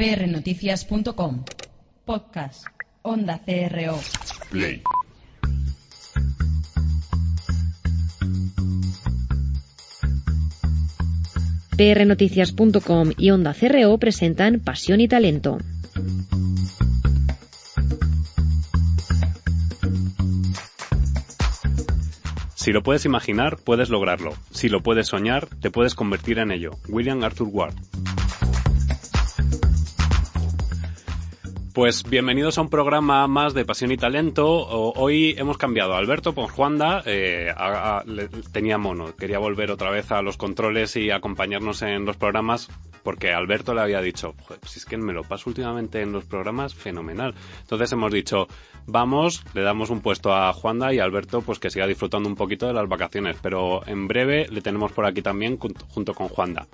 prnoticias.com. Podcast. Onda CRO. Play. prnoticias.com y Onda CRO presentan Pasión y Talento. Si lo puedes imaginar, puedes lograrlo. Si lo puedes soñar, te puedes convertir en ello. William Arthur Ward. Pues bienvenidos a un programa más de Pasión y Talento. Hoy hemos cambiado a Alberto por Juanda. Eh, tenía mono, quería volver otra vez a los controles y acompañarnos en los programas porque Alberto le había dicho, si es que me lo paso últimamente en los programas, fenomenal. Entonces hemos dicho, vamos, le damos un puesto a Juanda y Alberto pues que siga disfrutando un poquito de las vacaciones, pero en breve le tenemos por aquí también junto con Juanda.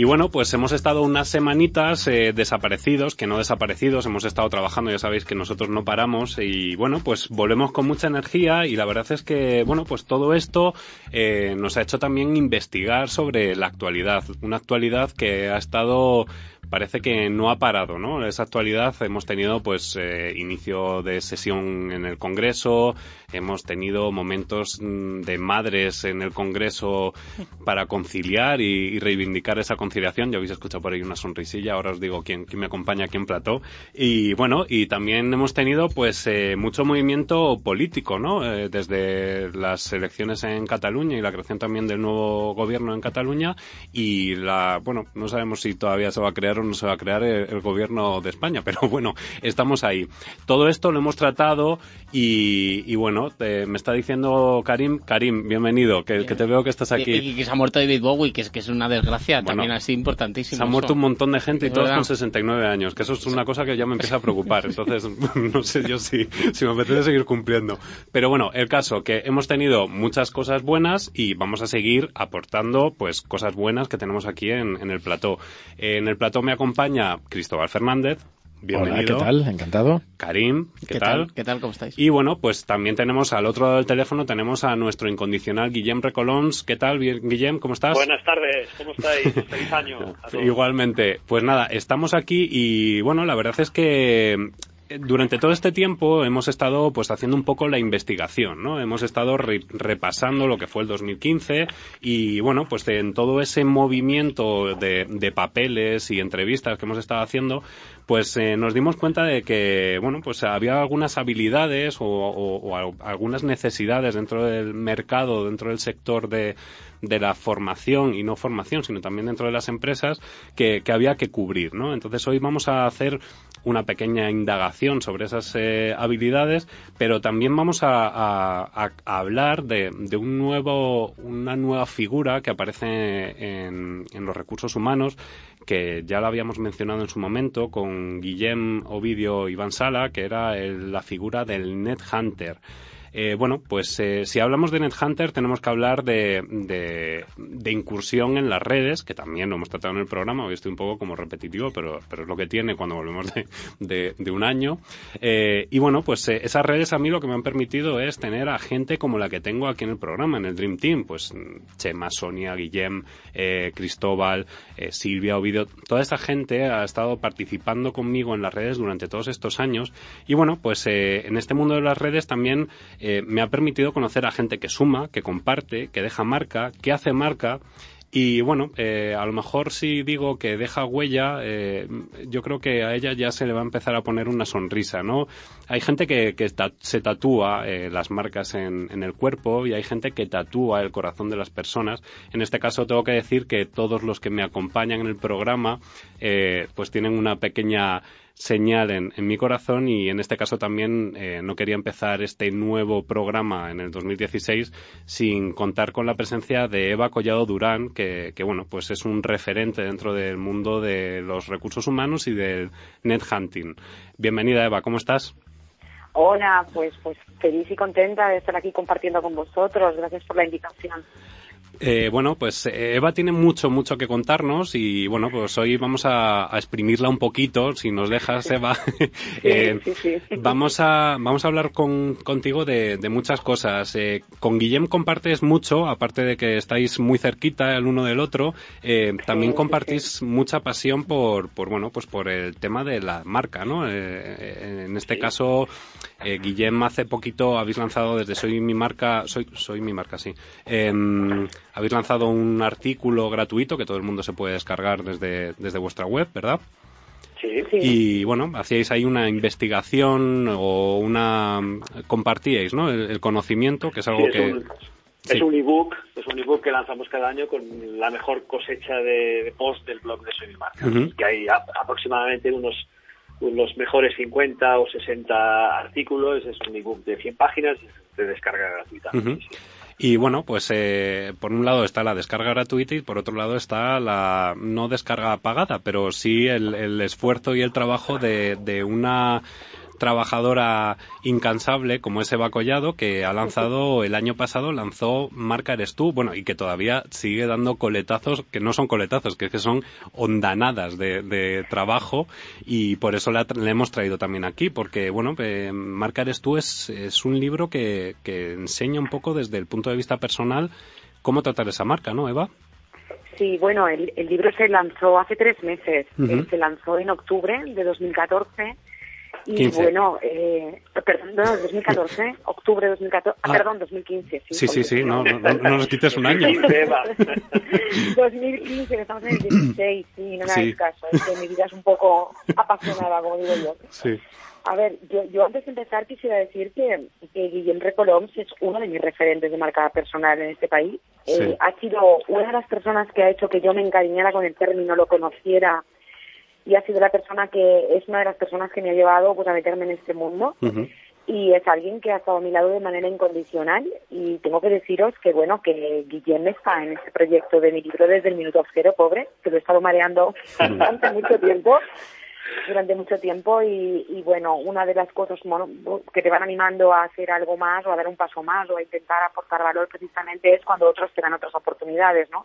Y bueno, pues hemos estado unas semanitas eh, desaparecidos, que no desaparecidos, hemos estado trabajando, ya sabéis que nosotros no paramos y bueno, pues volvemos con mucha energía y la verdad es que, bueno, pues todo esto eh, nos ha hecho también investigar sobre la actualidad, una actualidad que ha estado parece que no ha parado, ¿no? Esa actualidad hemos tenido pues eh, inicio de sesión en el Congreso, hemos tenido momentos mm, de madres en el Congreso para conciliar y, reivindicar esa conciliación. Ya habéis escuchado por ahí una sonrisilla, ahora os digo quién, me acompaña aquí en plató. Y bueno, y también hemos tenido pues eh, mucho movimiento político, ¿no? Eh, desde las elecciones en Cataluña y la creación también del nuevo gobierno en Cataluña y la, bueno, no sabemos si todavía se va a crear no se va a crear el, gobierno de España, pero bueno, estamos ahí. Todo esto lo hemos tratado y, bueno, me está diciendo Karim, Karim, bienvenido, que, te veo que estás aquí. Y, que se ha muerto David Bowie, que es, que es una desgracia, también así importantísimo. Se ha muerto un montón de gente y todos con 69 años, que eso es una cosa que ya me empieza a preocupar, entonces no sé yo si, si me apetece seguir cumpliendo. Pero bueno, el caso, que hemos tenido muchas cosas buenas y vamos a seguir aportando pues cosas buenas que tenemos aquí en, en el plató. En el plató me acompaña Cristóbal Fernández. Bienvenido. Hola, ¿qué tal? Encantado. Karim, ¿qué, tal? ¿Qué tal? ¿Cómo estáis? Y bueno, pues también tenemos al otro lado del teléfono, tenemos a nuestro incondicional Guillem Recolons. ¿Qué tal, Guillem? ¿Cómo estás? Buenas tardes, ¿cómo estáis? Feliz año. Igualmente. Pues nada, estamos aquí y bueno, la verdad es que durante todo este tiempo hemos estado pues haciendo un poco la investigación, ¿no? Hemos estado repasando lo que fue el 2015 y bueno, pues en todo ese movimiento de, de papeles y entrevistas que hemos estado haciendo, pues eh, nos dimos cuenta de que, bueno, pues había algunas habilidades o, algunas necesidades dentro del mercado, dentro del sector de, de, la formación y no formación, sino también dentro de las empresas que, que había que cubrir, ¿no? Entonces hoy vamos a hacer una pequeña indagación sobre esas eh, habilidades, pero también vamos a, hablar de, un nuevo, una nueva figura que aparece en, en los recursos humanos que ya lo habíamos mencionado en su momento con Guillem Ovidio Iván Sala, que era la figura del Net Hunter. Eh, bueno, pues eh, si hablamos de NetHunter tenemos que hablar de, de, incursión en las redes, que también lo hemos tratado en el programa, hoy estoy un poco como repetitivo, pero, pero es lo que tiene cuando volvemos de, de un año. Eh, y bueno, pues esas redes a mí lo que me han permitido es tener a gente como la que tengo aquí en el programa, en el Dream Team, pues Chema, Sonia, Guillem, Cristóbal, Silvia, Ovidio, toda esta gente ha estado participando conmigo en las redes durante todos estos años y bueno, pues en este mundo de las redes también eh, me ha permitido conocer a gente que suma, que comparte, que deja marca, que hace marca. Y bueno, eh, a lo mejor si digo que deja huella, eh, yo creo que a ella ya se le va a empezar a poner una sonrisa, ¿no? Hay gente que, se tatúa las marcas en, en, el cuerpo y hay gente que tatúa el corazón de las personas. En este caso tengo que decir que todos los que me acompañan en el programa, pues tienen una pequeña señal en, mi corazón y en este caso también eh, no quería empezar este nuevo programa en el 2016 sin contar con la presencia de Eva Collado Durán, que, bueno, pues es un referente dentro del mundo de los recursos humanos y del net hunting. Bienvenida Eva, ¿cómo estás? Hola, pues, pues feliz y contenta de estar aquí compartiendo con vosotros. Gracias por la invitación. Eh, bueno, pues eh, Eva tiene mucho, mucho que contarnos y bueno, pues hoy vamos a, exprimirla un poquito, si nos dejas, Eva. eh, Vamos a vamos a hablar con, contigo de, muchas cosas. Eh, con Guillem compartes mucho, aparte de que estáis muy cerquita el uno del otro, también compartís mucha pasión por, por bueno, pues por el tema de la marca, ¿no? en este caso, Guillem hace poquito habéis lanzado desde Soy mi marca, soy soy mi marca, sí. Habéis lanzado un artículo gratuito que todo el mundo se puede descargar desde, desde vuestra web, ¿verdad? Sí. Y bueno, hacíais ahí una investigación o una compartíais, ¿no? El, conocimiento, que es algo que es un ebook, es un ebook que lanzamos cada año con la mejor cosecha de, post del blog de Soy mi marca, que hay aproximadamente unos los mejores 50 o 60 artículos, es un ebook de 100 páginas de descarga gratuita. Y bueno, pues eh, por un lado está la descarga gratuita y por otro lado está la no descarga pagada, pero sí el, el esfuerzo y el trabajo de, de una trabajadora incansable como es Eva Collado, que ha lanzado el año pasado, lanzó Marca Eres Tú, bueno, y que todavía sigue dando coletazos, que no son coletazos, que, que son ondanadas de, trabajo, y por eso le, hemos traído también aquí, porque, bueno, eh, Marca Eres Tú es, es un libro que, que enseña un poco desde el punto de vista personal cómo tratar esa marca, ¿no, Eva? Sí, bueno, el, libro se lanzó hace tres meses. Se lanzó en octubre de 2014 y bueno, eh, perdón, 2014, octubre de 2014, ah, perdón, 2015. Sí, sí, sí, no, no, no, nos quites un año. 2015, estamos en el 16, sí, no me hagas caso, es que mi vida es un poco apasionada, como digo yo. Sí. A ver, yo, yo antes de empezar quisiera decir que, que Guillem Recoloms es uno de mis referentes de marca personal en este país. Eh, ha sido una de las personas que ha hecho que yo me encariñara con el término, lo conociera y ha sido la persona que es una de las personas que me ha llevado pues a meterme en este mundo. Y es alguien que ha estado a mi lado de manera incondicional y tengo que deciros que bueno que Guillem está en este proyecto de mi libro desde el minuto cero pobre que lo he estado mareando durante mucho tiempo durante mucho tiempo y, bueno, una de las cosas que te van animando a hacer algo más o a dar un paso más o a intentar aportar valor precisamente es cuando otros te dan otras oportunidades, ¿no?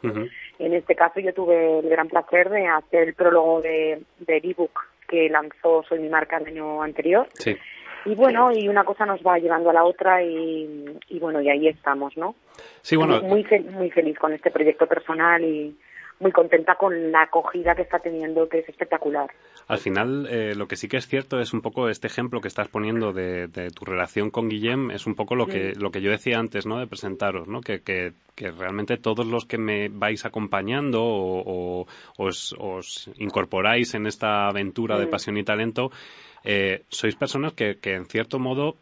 En este caso yo tuve el gran placer de hacer el prólogo de, del ebook que lanzó Soy mi marca el año anterior. Y bueno, y una cosa nos va llevando a la otra y, bueno, y ahí estamos, ¿no? Sí, bueno. Muy, muy feliz con este proyecto personal y, muy contenta con la acogida que está teniendo, que es espectacular. Al final, eh, lo que sí que es cierto es un poco este ejemplo que estás poniendo de, tu relación con Guillem, es un poco lo que, lo que yo decía antes, ¿no? De presentaros, ¿no? Que, que, realmente todos los que me vais acompañando o, os, incorporáis en esta aventura de pasión y talento, eh, sois personas que, que en cierto modo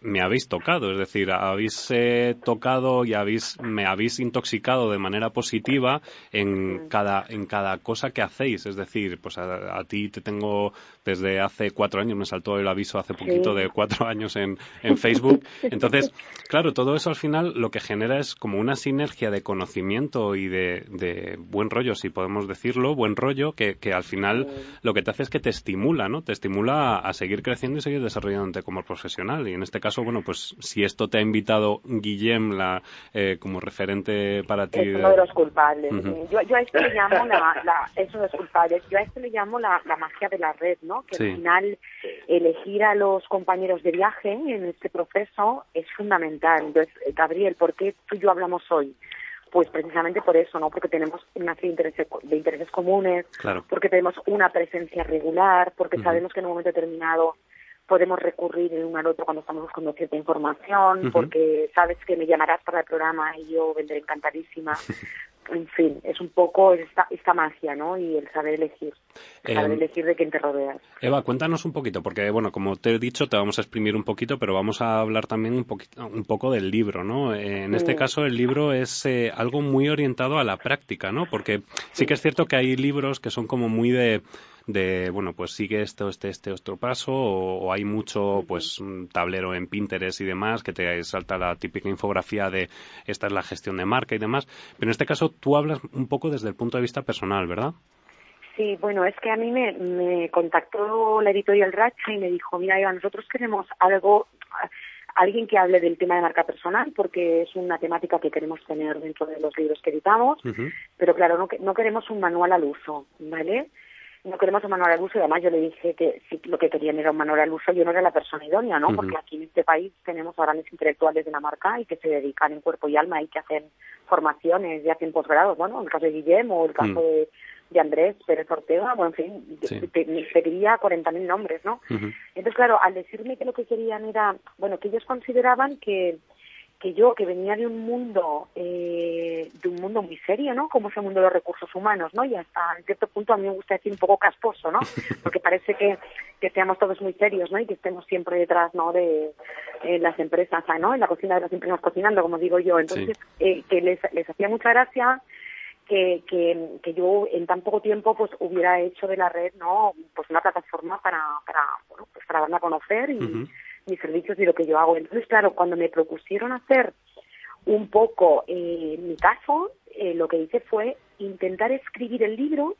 me habéis tocado, es decir, habéis eh, tocado y habéis, me habéis intoxicado de manera positiva en cada, en cada cosa que hacéis, es decir, pues a, ti te tengo desde hace cuatro años, me saltó el aviso hace poquito de cuatro años en, en Facebook, entonces, claro, todo eso al final lo que genera es como una sinergia de conocimiento y de, de buen rollo, si podemos decirlo, buen rollo, que, que al final lo que te hace es que te estimula, ¿no? Te estimula a, a seguir creciendo y seguir desarrollándote como profesional. Y en este caso, bueno, pues si esto te ha invitado Guillem la, eh, como referente para ti. Es uno de los culpables. yo, yo, a esto le llamo la, la, de los culpables. Yo a esto le llamo la, la magia de la red, ¿no? Que al final elegir a los compañeros de viaje en este proceso es fundamental. Entonces, Gabriel, ¿por qué tú y yo hablamos hoy? Pues precisamente por eso, ¿no? Porque tenemos una serie de intereses, de intereses comunes, porque tenemos una presencia regular, porque sabemos que en un momento determinado podemos recurrir el uno al otro cuando estamos buscando cierta información, porque sabes que me llamarás para el programa y yo vendré encantadísima. en fin, es un poco esta, esta magia, ¿no? Y el saber elegir, el saber em, elegir de quién te rodeas. Eva, cuéntanos un poquito, porque, bueno, como te he dicho, te vamos a exprimir un poquito, pero vamos a hablar también un, poquito, un poco del libro, ¿no? en este caso, el libro es eh, algo muy orientado a la práctica, ¿no? Porque sí que es cierto que hay libros que son como muy de de, bueno, pues sigue esto, este, este otro paso, o, hay mucho, pues, un tablero en Pinterest y demás, que te salta la típica infografía de esta es la gestión de marca y demás. Pero en este caso tú hablas un poco desde el punto de vista personal, ¿verdad? Sí, bueno, es que a mí me, me contactó la editorial Racha y me dijo, mira, Eva, nosotros queremos algo alguien que hable del tema de marca personal, porque es una temática que queremos tener dentro de los libros que editamos, pero claro, no, no queremos un manual al uso, ¿vale? No queremos un manual al uso y además yo le dije que si lo que querían era un manual al uso yo no era la persona idónea, ¿no? Porque aquí en este país tenemos a grandes intelectuales de la marca y que se dedican en cuerpo y alma y que hacen formaciones y hacen posgrados, bueno, en el caso de Guillermo o el caso mm. de, de, Andrés Pérez Ortega, bueno, en fin, sí. pediría 40.000 nombres, ¿no? Entonces, claro, al decirme que lo que querían era, bueno, que ellos consideraban que que yo, que venía de un mundo, eh, de un mundo muy serio, ¿no? Como es el mundo de los recursos humanos, ¿no? Y hasta en cierto punto a mí me gusta decir un poco casposo, ¿no? Porque parece que, que seamos todos muy serios, ¿no? Y que estemos siempre detrás, ¿no? De las empresas, ¿no? En la cocina de las empresas cocinando, como digo yo. Entonces, eh, que les, les hacía mucha gracia que, que, que, yo en tan poco tiempo pues hubiera hecho de la red no pues una plataforma para para bueno pues para darme a conocer y, mis servicios y lo que yo hago. Entonces, claro, cuando me propusieron hacer un poco eh, mi caso, eh, lo que hice fue intentar escribir el libro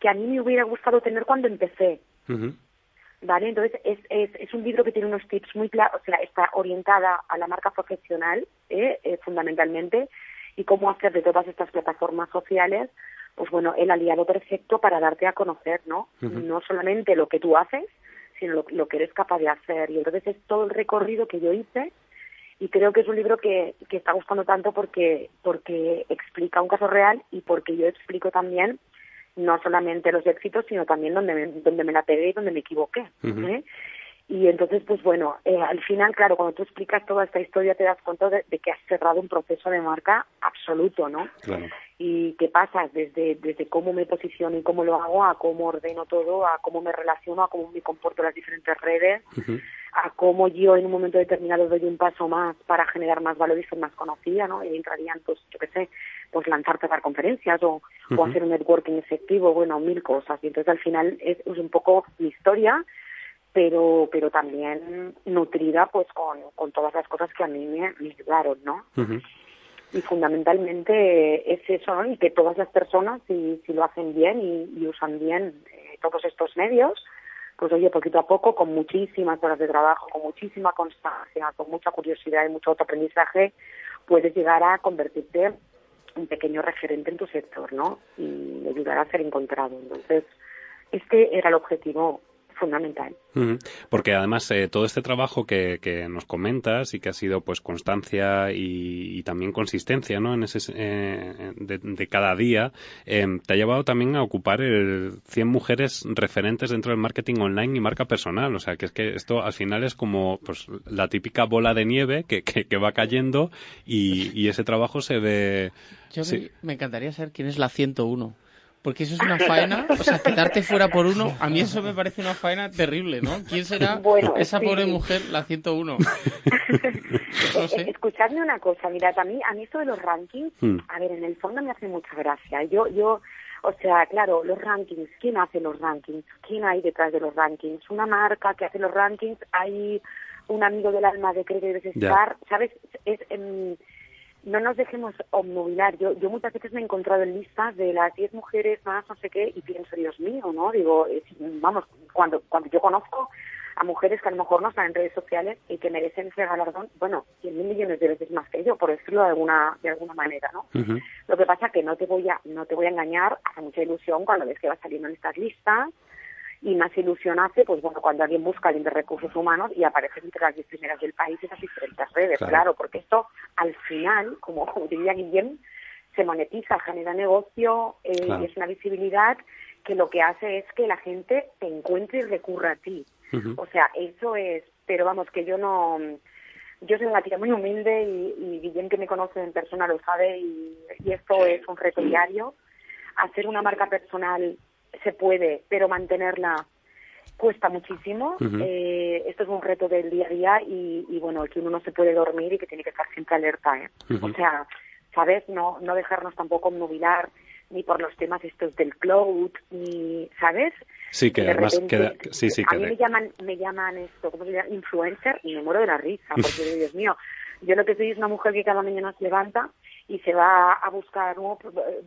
que a mí me hubiera gustado tener cuando empecé. ¿Vale? Entonces, es, es, es, un libro que tiene unos tips muy claros, o sea, está orientada a la marca profesional, ¿eh? eh fundamentalmente, y cómo hacer de todas estas plataformas sociales, pues bueno, el aliado perfecto para darte a conocer, ¿no? No solamente lo que tú haces, sino lo, que eres capaz de hacer. Y entonces es todo el recorrido que yo hice y creo que es un libro que, que está gustando tanto porque, porque explica un caso real y porque yo explico también no solamente los éxitos, sino también donde me, donde me la pegué y donde me equivoqué. ¿eh? Y entonces, pues bueno, eh, al final, claro, cuando tú explicas toda esta historia te das cuenta de, que has cerrado un proceso de marca absoluto, ¿no? Claro. Y qué pasa desde, desde cómo me posiciono y cómo lo hago, a cómo ordeno todo, a cómo me relaciono, a cómo me comporto en las diferentes redes, a cómo yo en un momento determinado doy un paso más para generar más valor y ser más conocida, ¿no? Y entrarían, pues, yo qué sé, pues lanzarte a dar conferencias o, o hacer un networking efectivo, bueno, mil cosas. Y entonces al final es, es un poco mi historia, pero pero también nutrida pues con, con todas las cosas que a mí me, ayudaron, ¿no? Y fundamentalmente es eso, ¿no? Y que todas las personas, si, si lo hacen bien y, usan bien eh, todos estos medios, pues oye, poquito a poco, con muchísimas horas de trabajo, con muchísima constancia, con mucha curiosidad y mucho autoaprendizaje, puedes llegar a convertirte en pequeño referente en tu sector, ¿no? Y ayudar a ser encontrado. Entonces, este era el objetivo fundamental. Porque además eh, todo este trabajo que, nos comentas y que ha sido pues constancia y, también consistencia ¿no? en ese, eh, de, cada día em, te ha llevado también a ocupar el 100 mujeres referentes dentro del marketing online y marca personal. O sea que es que esto al final es como pues la típica bola de nieve que, que, va cayendo y, ese trabajo se ve... Yo me encantaría saber quién es la 101 porque eso es una faena, o sea, quedarte fuera por uno, a mí eso me parece una faena terrible, ¿no? ¿Quién será esa pobre mujer, la 101? no sé. Escuchadme una cosa, mirad, a mí, a mí esto de los rankings, hmm. a ver, en el fondo me hace mucha gracia. Yo, yo, o sea, claro, los rankings, ¿quién hace los rankings? ¿Quién hay detrás de los rankings? Una marca que hace los rankings, hay un amigo del alma que cree que debes estar, ¿sabes? Es... en no nos dejemos obnubilar. Yo, yo muchas veces me he encontrado en listas de las 10 mujeres más no sé qué y pienso, Dios mío, ¿no? Digo, vamos, cuando, cuando yo conozco a mujeres que a lo mejor no están en redes sociales y que merecen ese galardón, bueno, 100 mil millones de veces más que yo, por decirlo de alguna, de alguna manera, ¿no? Lo que pasa que no te voy a, no te voy a engañar, hace mucha ilusión cuando ves que vas saliendo en estas listas, y más ilusión hace, pues bueno, cuando alguien busca alguien de recursos humanos y aparece entre las diez primeras del país en las diferentes redes, claro. porque esto al final, como, diría Guillem, se monetiza, genera negocio eh, y es una visibilidad que lo que hace es que la gente te encuentre y recurra a ti. O sea, eso es, pero vamos, que yo no, yo soy una tía muy humilde y, y Guillem que me conoce en persona lo sabe y, y esto es un reto diario. Hacer una marca personal se puede, pero mantenerla cuesta muchísimo. eh, esto es un reto del día a día y, y, bueno, que uno no se puede dormir y que tiene que estar siempre alerta. ¿eh? O sea, ¿sabes? No, no dejarnos tampoco movilar ni por los temas estos del cloud, ni, ¿sabes? Sí, que además queda, sí, sí, a mí me llaman, me llaman esto, ¿cómo se llama? Influencer y me muero de la risa, porque Dios mío, yo lo que soy es una mujer que cada mañana se levanta y se va a buscar un nuevo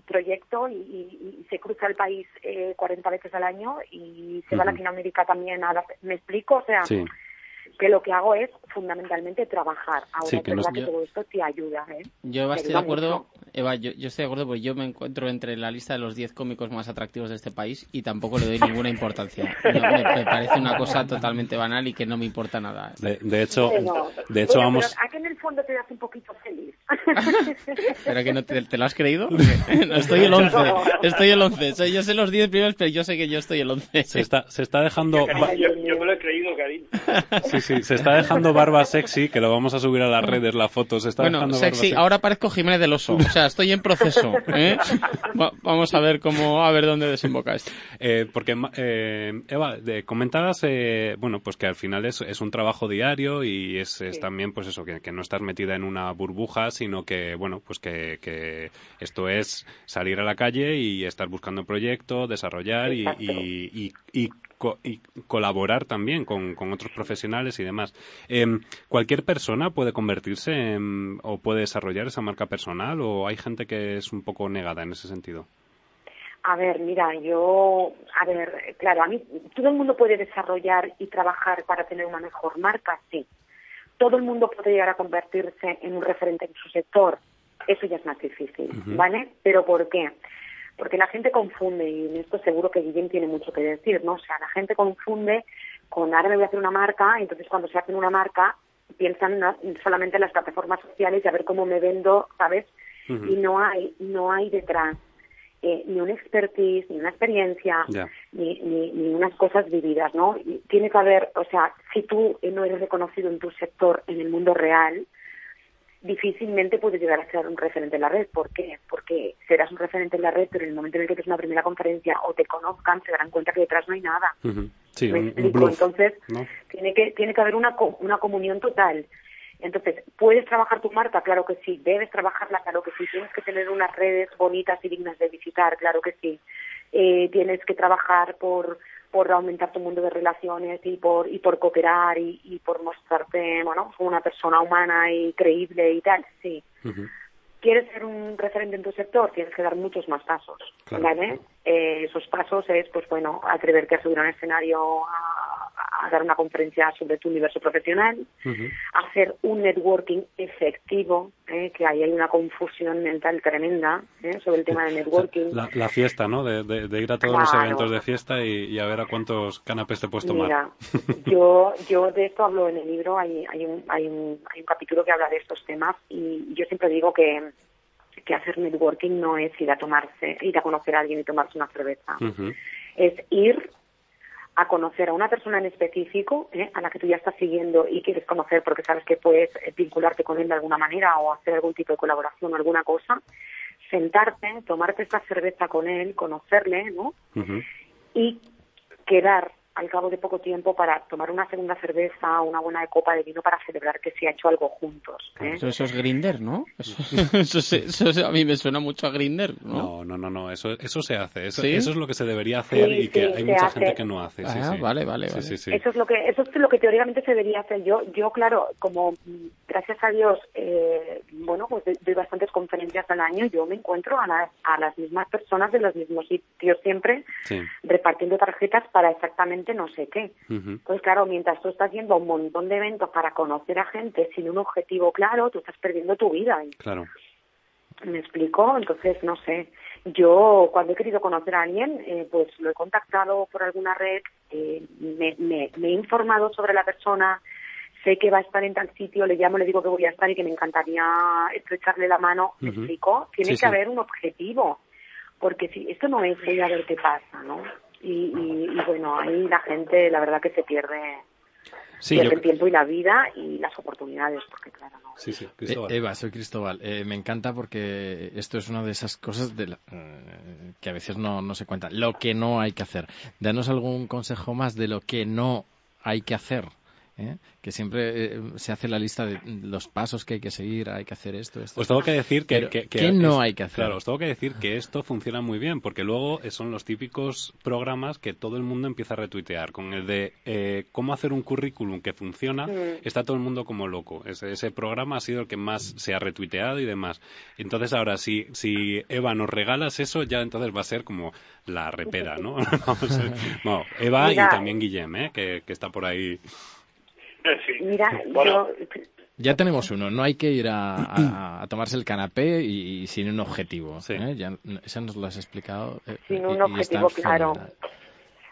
proyecto y, se cruza el país eh, 40 veces al año y se va a Latinoamérica también. A ¿Me explico? O sea, que lo que hago es fundamentalmente trabajar. Ahora sí, que es verdad que todo esto te ayuda. ¿eh? Yo estoy de acuerdo, Eva, yo, estoy de acuerdo porque yo me encuentro entre la lista de los 10 cómicos más atractivos de este país y tampoco le doy ninguna importancia. me, parece una cosa totalmente banal y que no me importa nada. De, hecho, de hecho vamos... a que en el fondo te das un poquito feliz. ¿Pero que no te, lo has creído? estoy el 11, estoy el 11. yo sé los 10 primeros, pero yo sé que yo estoy el 11. Se está, se está dejando... Yo, me lo he creído, Karim. Sí, sí, se está dejando barba sexy, que lo vamos a subir a las redes, la foto. Se está bueno, sexy, ahora parezco Jiménez del Oso. O sea, estoy en proceso. ¿eh? vamos a ver cómo, a ver dónde desemboca esto. Eh, porque, eh, Eva, de, comentabas, eh, bueno, pues que al final es, es un trabajo diario y es, también, pues eso, que, que, no estás metida en una burbuja, sino que, bueno, pues que, que esto es salir a la calle y estar buscando proyectos, desarrollar y, y, y, y colaborar también con, con, otros profesionales y demás. Eh, ¿Cualquier persona puede convertirse en, o puede desarrollar esa marca personal o hay gente que es un poco negada en ese sentido? A ver, mira, yo, a ver, claro, a mí todo el mundo puede desarrollar y trabajar para tener una mejor marca, sí. Todo el mundo puede llegar a convertirse en un referente en su sector, eso ya es más difícil, ¿vale? Pero ¿por qué? Porque la gente confunde, y en esto seguro que Guillén tiene mucho que decir, ¿no? O sea, la gente confunde con ahora me voy a hacer una marca, y entonces cuando se hacen una marca piensan solamente en las plataformas sociales y a ver cómo me vendo, ¿sabes? Y no hay, no hay detrás eh, ni una expertise, ni una experiencia, ni, ni, ni, unas cosas vividas, ¿no? Y tiene que haber, o sea, si tú no eres reconocido en tu sector, en el mundo real, difícilmente puedes llegar a ser un referente en la red. ¿Por qué? Porque serás un referente en la red, pero en el momento en el que es una primera conferencia o te conozcan, se darán cuenta que detrás no hay nada. sí, ¿Me Entonces, tiene, que, tiene que haber una, una comunión total. Entonces, ¿puedes trabajar tu marca? Claro que sí. ¿Debes trabajarla? Claro que sí. ¿Tienes que tener unas redes bonitas y dignas de visitar? Claro que sí. Eh, ¿Tienes que trabajar por por aumentar tu mundo de relaciones y por y por cooperar y, por mostrarte bueno como una persona humana y creíble y tal sí. Quieres ser un referente en tu sector tienes que dar muchos más pasos vale eh, esos pasos es pues bueno atreverte a subir a un escenario a, a dar una conferencia sobre tu universo profesional, hacer un networking efectivo, ¿eh? que ahí hay una confusión mental tremenda ¿eh? sobre el tema del networking. La, fiesta, ¿no? De, de, ir a todos los eventos de fiesta y, a ver a cuántos canapés te puedes tomar. Mira, yo, yo de esto hablo en el libro, hay, hay, un, hay, un, hay un capítulo que habla de estos temas y yo siempre digo que que hacer networking no es ir a tomarse, ir a conocer a alguien y tomarse una cerveza. Es ir a conocer a una persona en específico, ¿eh? a la que tú ya estás siguiendo y quieres conocer porque sabes que puedes eh, vincularte con él de alguna manera o hacer algún tipo de colaboración o alguna cosa, sentarte, tomarte esta cerveza con él, conocerle, ¿no? Y quedar al cabo de poco tiempo para tomar una segunda cerveza o una buena copa de vino para celebrar que se ha hecho algo juntos. ¿eh? Eso, es Grinder, ¿no? Eso, a mí me suena mucho a Grinder, ¿no? No, no, no, eso, eso se hace. Eso, eso es lo que se debería hacer y que hay mucha gente que no hace. Ah, vale, vale, vale. Eso es lo que eso es lo que teóricamente se debería hacer. Yo, yo claro, como gracias a Dios, eh, bueno, pues doy bastantes conferencias al año. Yo me encuentro a las, a las mismas personas de los mismos sitios siempre, repartiendo tarjetas para exactamente no sé qué. Pues claro, mientras tú estás a un montón de eventos para conocer a gente sin un objetivo claro, tú estás perdiendo tu vida. Claro. ¿Me explico? Entonces, no sé. Yo, cuando he querido conocer a alguien, eh, pues lo he contactado por alguna red, eh, me, me, he informado sobre la persona, sé que va a estar en tal sitio, le llamo, le digo que voy a estar y que me encantaría estrecharle la mano. ¿Me explico? Tiene que haber un objetivo. Porque si esto no es voy a ver qué pasa, ¿no? Y, bueno, ahí la gente, la verdad que se pierde, el tiempo y la vida y las oportunidades, porque claro, no. Sí, sí, eh, Eva, soy Cristóbal. Eh, me encanta porque esto es una de esas cosas de eh, que a veces no, no se cuenta. Lo que no hay que hacer. Danos algún consejo más de lo que no hay que hacer. ¿Eh? que siempre eh, se hace la lista de los pasos que hay que seguir, hay que hacer esto, esto. Os tengo que decir que, ¿qué no hay que hacer? Claro, os tengo que decir que esto funciona muy bien, porque luego son los típicos programas que todo el mundo empieza a retuitear. Con el de eh, cómo hacer un currículum que funciona, está todo el mundo como loco. Ese, ese, programa ha sido el que más se ha retuiteado y demás. Entonces ahora, si, si Eva nos regalas eso, ya entonces va a ser como la repera, ¿no? Eva y también Guillem, que, que está por ahí Mira, yo ya tenemos uno, no hay que ir a, tomarse el canapé y, sin un objetivo. ¿eh? Ya, nos lo has explicado. Eh, sin un objetivo, claro.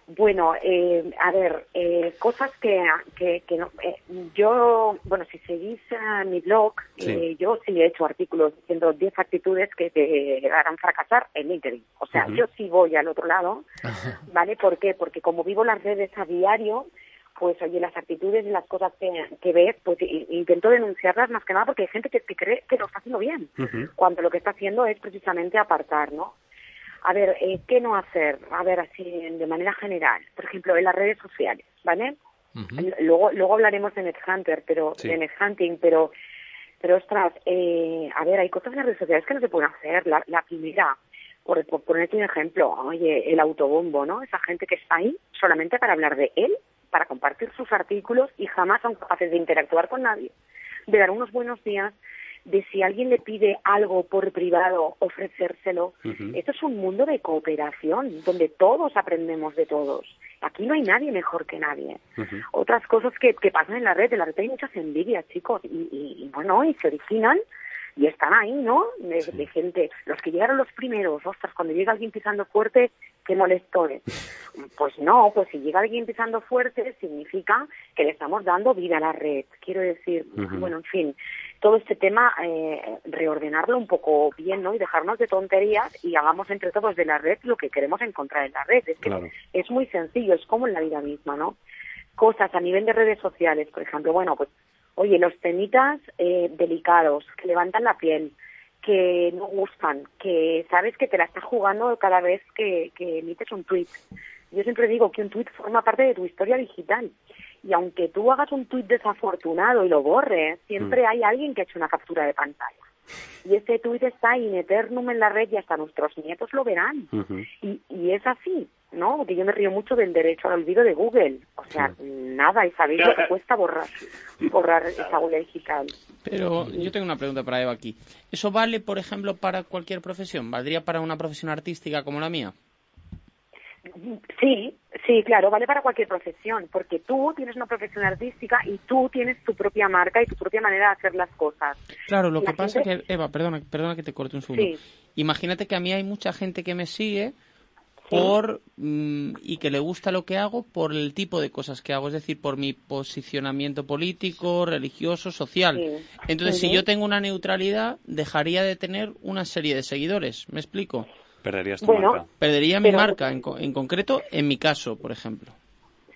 Bueno, eh, a ver, eh, cosas que, que, que no, eh, yo, bueno, si seguís mi blog, eh, yo sí he hecho artículos diciendo 10 actitudes que te harán fracasar en LinkedIn. O sea, yo sí voy al otro lado, ¿vale? ¿Por qué? Porque como vivo las redes a diario, pues oye, las actitudes y las cosas que, que ves, pues intento denunciarlas más que nada porque hay gente que, cree que lo está haciendo bien, cuando lo que está haciendo es precisamente apartar, ¿no? A ver, eh, ¿qué no hacer? A ver, así de manera general. Por ejemplo, en las redes sociales, ¿vale? Luego luego hablaremos de NetHunter, pero de NetHunting, pero pero ostras, eh, a ver, hay cosas en las redes sociales que no se pueden hacer. La, la primera, por, por ponerte un ejemplo, oye, el autobombo, ¿no? Esa gente que está ahí solamente para hablar de él, para compartir sus artículos y jamás son capaces de interactuar con nadie, de dar unos buenos días, de si alguien le pide algo por privado, ofrecérselo. Esto es un mundo de cooperación, donde todos aprendemos de todos. Aquí no hay nadie mejor que nadie. Otras cosas que, que, pasan en la red, en la red hay muchas envidias, chicos, y, y, bueno, y se originan y están ahí, ¿no? De, gente, los que llegaron los primeros, ostras, cuando llega alguien pisando fuerte, qué molesto es. Pues no, pues si llega alguien pisando fuerte, significa que le estamos dando vida a la red. Quiero decir, bueno, en fin, todo este tema, eh, reordenarlo un poco bien, ¿no? Y dejarnos de tonterías y hagamos entre todos de la red lo que queremos encontrar en la red. Es que es muy sencillo, es como en la vida misma, ¿no? Cosas a nivel de redes sociales, por ejemplo, bueno, pues, oye, los temitas eh, delicados, que levantan la piel, que no gustan, que sabes que te la estás jugando cada vez que, que emites un tweet. Yo siempre digo que un tweet forma parte de tu historia digital y aunque tú hagas un tuit desafortunado y lo borres, siempre mm. hay alguien que ha hecho una captura de pantalla. Y ese tuit está in eternum en la red y hasta nuestros nietos lo verán. y, y es así, ¿no? Porque yo me río mucho del derecho al olvido de Google. O sea, nada, y sabéis lo que cuesta borrar, borrar esa huella digital. Pero yo tengo una pregunta para Eva aquí. ¿Eso vale, por ejemplo, para cualquier profesión? ¿Valdría para una profesión artística como la mía? Sí, sí, claro, vale para cualquier profesión, porque tú tienes una profesión artística y tú tienes tu propia marca y tu propia manera de hacer las cosas. Claro, lo que pasa es que, Eva, perdona, perdona que te corte un segundo. Imagínate que a mí hay mucha gente que me sigue por mm, y que le gusta lo que hago por el tipo de cosas que hago, es decir, por mi posicionamiento político, religioso, social. Entonces, si yo tengo una neutralidad, dejaría de tener una serie de seguidores. ¿Me explico? Perderías tu marca. Perdería mi marca, en, en concreto, en mi caso, por ejemplo.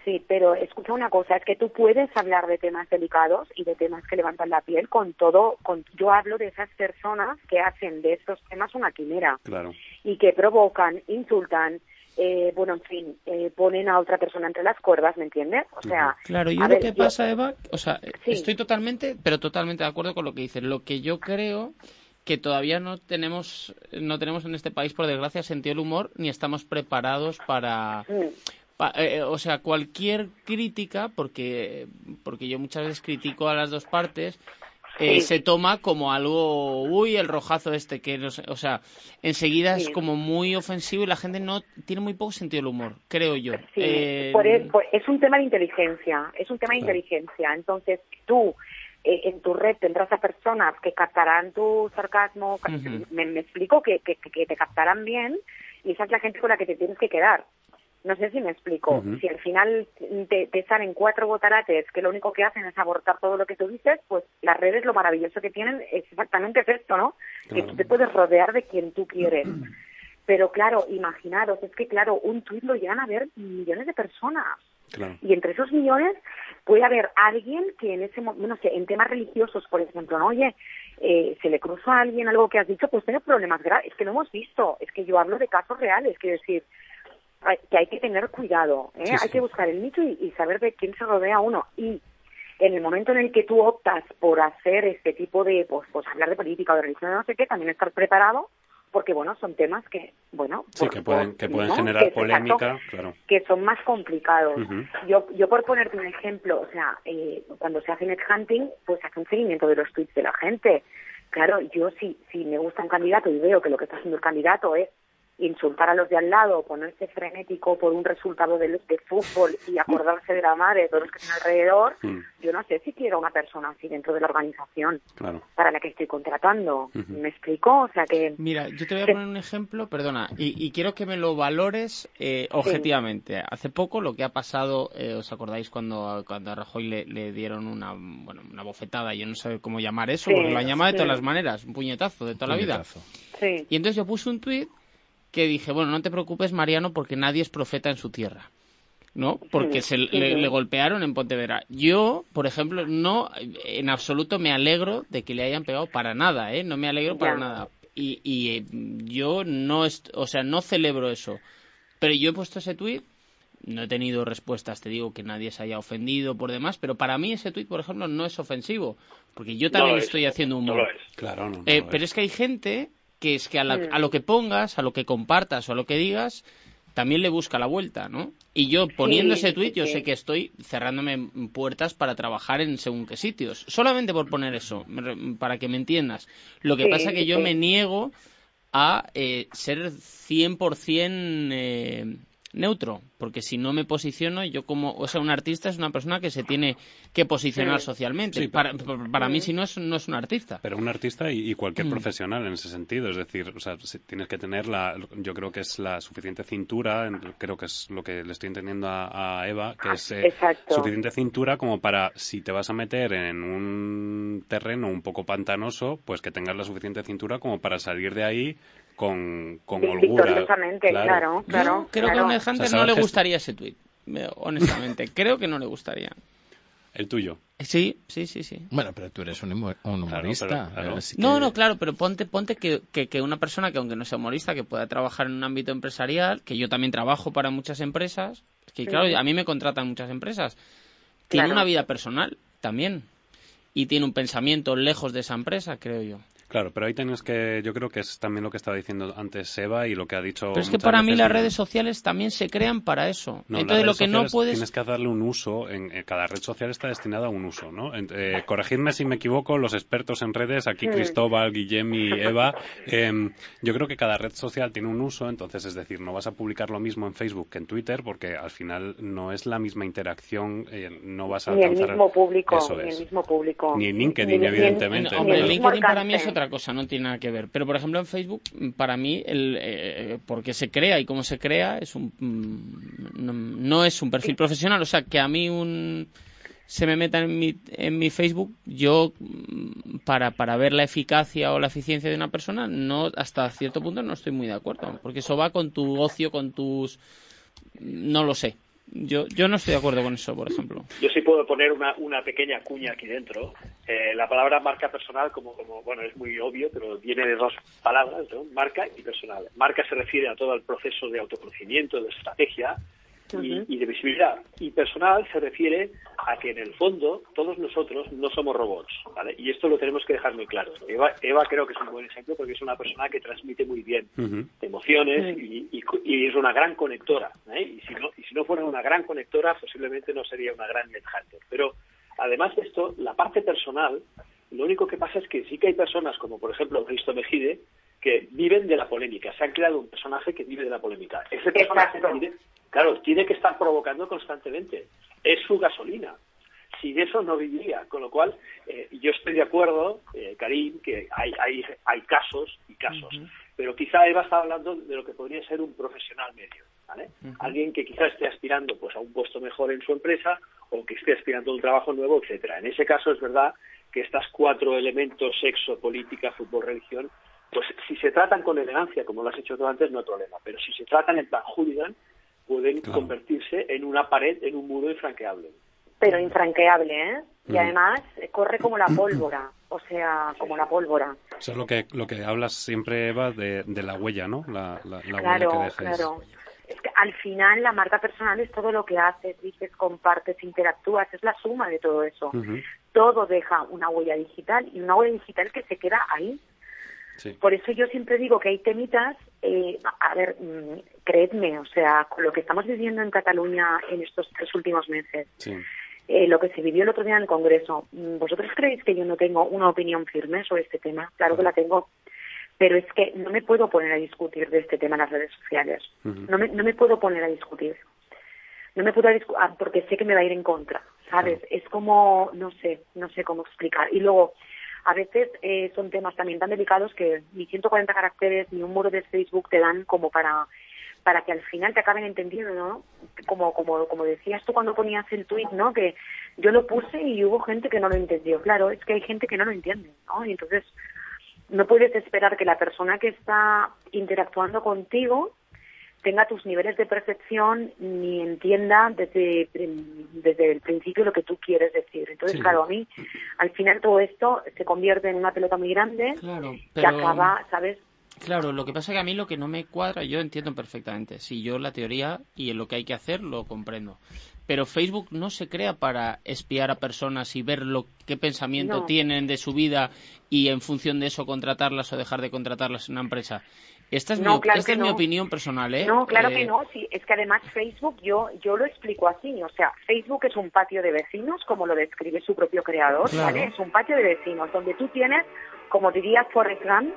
Sí, pero escucha una cosa, es que tú puedes hablar de temas delicados y de temas que levantan la piel con todo, con, yo hablo de esas personas que hacen de estos temas una quimera claro. Y que provocan, insultan, eh, bueno, en fin, eh, ponen a otra persona entre las cuerdas, ¿me entiendes? O sea, claro, yo lo que pasa, Eva, o sea, estoy totalmente, pero totalmente de acuerdo con lo que dices. Lo que yo creo que todavía no tenemos no tenemos en este país por desgracia sentido del humor ni estamos preparados para eh, o sea cualquier crítica porque porque yo muchas veces critico a las dos partes eh, se toma como algo uy el rojazo este que no o sea enseguida es como muy ofensivo y la gente no tiene muy poco sentido del humor creo yo. Eh, e, es un tema de inteligencia es un tema de inteligencia. Entonces tú eh, en tu red tendrás a personas que captarán tu sarcasmo, me, explico, que, que, te captarán bien y esa es la gente con la que te tienes que quedar. No sé si me explico. Si al final te, te, salen cuatro botarates que lo único que hacen es abortar todo lo que tú dices, pues las redes lo maravilloso que tienen es exactamente esto, ¿no? Que tú te puedes rodear de quien tú quieres. Pero claro, imaginaros, es que claro, un tuit lo llegan a ver millones de personas. Y entre esos millones puede haber alguien que en ese momento, no sé, en temas religiosos, por ejemplo, ¿no? Oye, eh, se le cruza a alguien algo que has dicho, pues tiene problemas graves. Es que no hemos visto, es que yo hablo de casos reales, quiero decir, que hay que tener cuidado, ¿eh? hay que buscar el nicho y, saber de quién se rodea uno. Y en el momento en el que tú optas por hacer este tipo de, pues, pues hablar de política o de religión, no sé qué, también estar preparado porque bueno son temas que bueno sí, que pueden que pueden generar polémica claro. que son más complicados. Yo yo por ponerte un ejemplo o sea eh, cuando se hace net hunting pues hace un seguimiento de los tweets de la gente. Claro yo si si me gusta un candidato y veo que lo que está haciendo el candidato es insultar a los de al lado, ponerse frenético por un resultado de, de fútbol y acordarse de la madre, de todos los que están alrededor, mm. yo no sé si quiero una persona así dentro de la organización para la que estoy contratando. ¿Me explico? O sea que... Mira, yo te voy a poner un ejemplo, perdona, y, quiero que me lo valores eh, objetivamente. Hace poco lo que ha pasado, eh, ¿os acordáis cuando, cuando a Rajoy le, dieron una, bueno, una bofetada? Yo no sé cómo llamar eso, porque lo han llamado de todas las maneras, un puñetazo de toda la vida. Y entonces yo puse un tuit que dije, bueno, no te preocupes, Mariano, porque nadie es profeta en su tierra. ¿no? Porque se le, golpearon en Pontevedra. Yo, por ejemplo, no en absoluto me alegro de que le hayan pegado para nada, ¿eh? No me alegro para nada. Y, y eh, yo no, o sea, no celebro eso. Pero yo he puesto ese tuit, no he tenido respuestas, te digo que nadie se haya ofendido por demás, pero para mí ese tuit, por ejemplo, no es ofensivo, porque yo también estoy haciendo humor. Claro, eh, pero es que hay gente que es que a, lo que pongas, a lo que compartas o a lo que digas, también le busca la vuelta, ¿no? Y yo poniendo ese tuit, yo sé que estoy cerrándome puertas para trabajar en según qué sitios. Solamente por poner eso, para que me entiendas. Lo que pasa es que yo me niego a eh, ser 100% eh, neutro, porque si no me posiciono, yo como, o sea, un artista es una persona que se tiene que posicionar socialmente. para, para mí, si no es, no es un artista. Pero un artista y, cualquier mm. profesional en ese sentido, es decir, o sea, tienes que tener la, yo creo que es la suficiente cintura, creo que es lo que le estoy entendiendo a, Eva, que es eh, suficiente cintura como para, si te vas a meter en un terreno un poco pantanoso, pues que tengas la suficiente cintura como para salir de ahí con, con holgura. Claro, claro, creo que no le gustaría ese tweet, honestamente. creo que no le gustaría. ¿El tuyo? Sí, sí, sí, sí. Bueno, pero tú eres un, humorista. No, no, claro, pero ponte, ponte que, que, una persona que aunque no sea humorista, que pueda trabajar en un ámbito empresarial, que yo también trabajo para muchas empresas, que claro, a mí me contratan muchas empresas, tiene una vida personal también y tiene un pensamiento lejos de esa empresa, creo yo. Claro, pero ahí tienes que, yo creo que es también lo que estaba diciendo antes Eva y lo que ha dicho. Pero es que para mí las redes sociales también se crean para eso. Entonces lo que no puedes. Tienes que darle un uso, en, cada red social está destinada a un uso, ¿no? Eh, corregidme si me equivoco, los expertos en redes, aquí Cristóbal, Guillem y Eva, em, yo creo que cada red social tiene un uso, entonces es decir, no vas a publicar lo mismo en Facebook que en Twitter porque al final no es la misma interacción, eh, no vas a ni alcanzar. El mismo público, ni el mismo público. Ni en LinkedIn, evidentemente. LinkedIn para mí es otra cosa, no tiene nada que ver. Pero, por ejemplo, en Facebook, para mí, el, eh, porque se crea y cómo se crea, es un, mm, no, es un perfil profesional. O sea, que a mí un se me meta en mi, en mi Facebook, yo mm, para, para ver la eficacia o la eficiencia de una persona, no hasta cierto punto no estoy muy de acuerdo, porque eso va con tu ocio, con tus no lo sé. Yo, yo no estoy de acuerdo con eso, por ejemplo. Yo sí puedo poner una, una pequeña cuña aquí dentro. Eh, la palabra marca personal, como, como, bueno, es muy obvio, pero viene de dos palabras, marca y personal. Marca se refiere a todo el proceso de autoconocimiento, de estrategia, y, de visibilidad. Y personal se refiere a que en el fondo todos nosotros no somos robots, ¿vale? Y esto lo tenemos que dejar muy claro. Eva, Eva creo que es un buen ejemplo porque es una persona que transmite muy bien emociones y, y, es una gran conectora. ¿eh? Y, si no, y si no fuera una gran conectora, posiblemente no sería una gran headhunter. Pero además de esto, la parte personal, lo único que pasa es que sí que hay personas como por ejemplo Cristo Mejide que viven de la polémica. Se han creado un personaje que vive de la polémica. Ese personaje Claro, tiene que estar provocando constantemente. Es su gasolina. Sin eso no viviría. Con lo cual, eh, yo estoy de acuerdo, eh, Karim, que hay, hay, hay casos y casos. Pero quizá Eva está hablando de lo que podría ser un profesional medio. ¿vale? Alguien que quizá esté aspirando pues, a un puesto mejor en su empresa o que esté aspirando a un trabajo nuevo, etcétera. En ese caso es verdad que estas cuatro elementos, sexo, política, fútbol, religión, pues si se tratan con elegancia, como lo has hecho tú antes, no hay problema. Pero si se tratan en plan hooligan, pueden convertirse en una pared, en un muro infranqueable. Pero infranqueable, ¿eh? Y mm. además corre como la pólvora, o sea, como la pólvora. Eso es lo que, lo que hablas siempre, Eva, de, la huella, ¿no? La, claro, huella que Claro. Es que al final la marca personal es todo lo que haces, dices, compartes, interactúas, es la suma de todo eso. Todo deja una huella digital y una huella digital que se queda ahí. Por eso yo siempre digo que hay temitas, eh, a ver, mm, creedme, o sea, con lo que estamos viviendo en Cataluña en estos tres últimos meses, eh, lo que se vivió el otro día en el Congreso, mm, ¿vosotros creéis que yo no tengo una opinión firme sobre este tema? Claro que la tengo. pero es que no me puedo poner a discutir de este tema en las redes sociales. no, me, no me puedo poner a discutir. No me puedo discutir ah, porque sé que me va a ir en contra, ¿sabes? Es como, no sé, no sé cómo explicar. Y luego, a veces eh, son temas también tan delicados que ni 140 caracteres ni un muro de Facebook te dan como para para que al final te acaben entendiendo, ¿no? Como, como, como decías tú cuando ponías el tweet, ¿no? Que yo lo puse y hubo gente que no lo entendió. Claro, es que hay gente que no lo entiende, ¿no? Y entonces no puedes esperar que la persona que está interactuando contigo tenga tus niveles de percepción ni entienda desde, desde el principio lo que tú quieres decir. Entonces, claro, a mí, al final todo esto se convierte en una pelota muy grande que acaba, ¿sabes? Claro, lo que pasa es que a mí lo que no me cuadra, yo entiendo perfectamente. Si yo la teoría y lo que hay que hacer lo comprendo. Pero Facebook no se crea para espiar a personas y ver lo qué pensamiento tienen de su vida y en función de eso contratarlas o dejar de contratarlas en una empresa. Esta es, mi, esta es mi opinión personal, ¿eh? No, claro que eh, no. Sí, es que además Facebook, yo, yo lo explico así. O sea, Facebook es un patio de vecinos, como lo describe su propio creador, ¿vale? Es un patio de vecinos donde tú tienes, como diría Forrest Gump,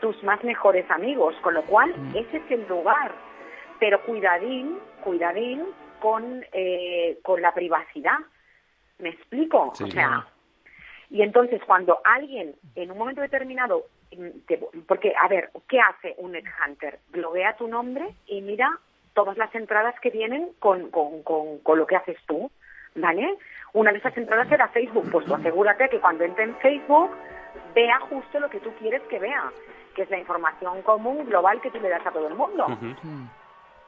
tus más mejores amigos, con lo cual mm. ese es el lugar. Pero cuidadín, cuidadín con, eh, con la privacidad. ¿Me explico? o sea, y entonces cuando alguien en un momento determinado, mm, porque a ver, ¿qué hace un headhunter? Bloguea tu nombre y mira todas las entradas que vienen con, con, con, con lo que haces tú, ¿vale? Una de esas entradas era Facebook, pues tú asegúrate que cuando entre en Facebook vea justo lo que tú quieres que vea que es la información común global que tú le das a todo el mundo.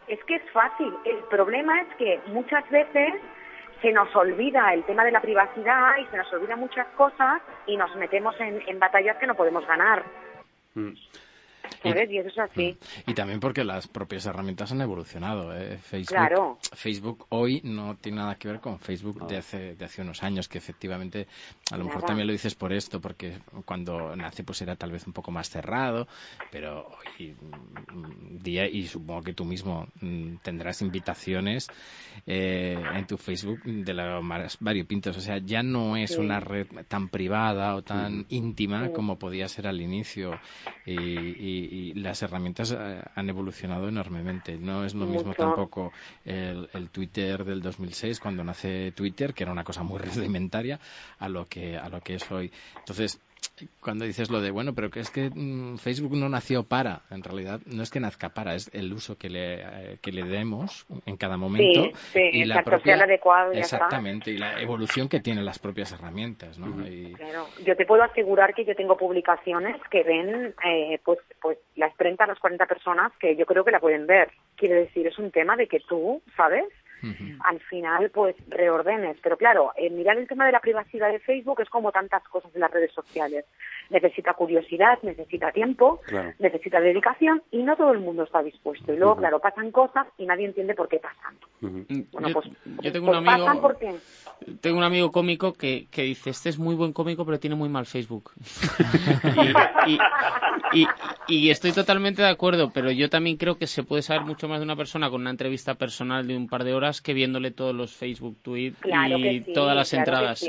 Es que es fácil. El problema es que muchas veces se nos olvida el tema de la privacidad y se nos olvida muchas cosas y nos metemos en, batallas que no podemos ganar. Mm. Y, eso es así. Y también porque las propias herramientas han evolucionado. ¿eh? Facebook, Facebook hoy no tiene nada que ver con Facebook de, hace, de hace unos años, que efectivamente, a lo mejor también lo dices por esto, porque cuando nace pues era tal vez un poco más cerrado, pero hoy mm, día, y supongo que tú mismo mm, tendrás invitaciones eh, en tu Facebook de los más variopintos. O sea, ya no es una red tan privada o tan íntima como podía ser al inicio. y y, las herramientas eh, han evolucionado enormemente. No es lo mismo tampoco el, el, Twitter del 2006 cuando nace Twitter, que era una cosa muy rudimentaria, a lo que a lo que es hoy. Entonces, cuando dices lo de, bueno, pero que es que mm, Facebook no nació para, en realidad no es que nazca para, es el uso que le, eh, que le demos en cada momento. y la propia, adecuado. exactamente, y la evolución que tienen las propias herramientas. ¿no? Claro. Yo te puedo asegurar que yo tengo publicaciones que ven eh, pues, pues las 30, las 40 personas que yo creo que la pueden ver. Quiere decir, es un tema de que tú, ¿sabes? Al final pues reordenes. Pero claro, eh, mirar el tema de la privacidad de Facebook es como tantas cosas en las redes sociales. Necesita curiosidad, necesita tiempo, necesita dedicación y no todo el mundo está dispuesto. Y luego, claro, pasan cosas y nadie entiende por qué pasan. Bueno, pues, yo tengo un pues amigo, tengo un amigo cómico que, que dice, este es muy buen cómico pero tiene muy mal Facebook. y, y estoy totalmente de acuerdo, pero yo también creo que se puede saber mucho más de una persona con una entrevista personal de un par de horas que viéndole todos los Facebook tweets y todas las entradas.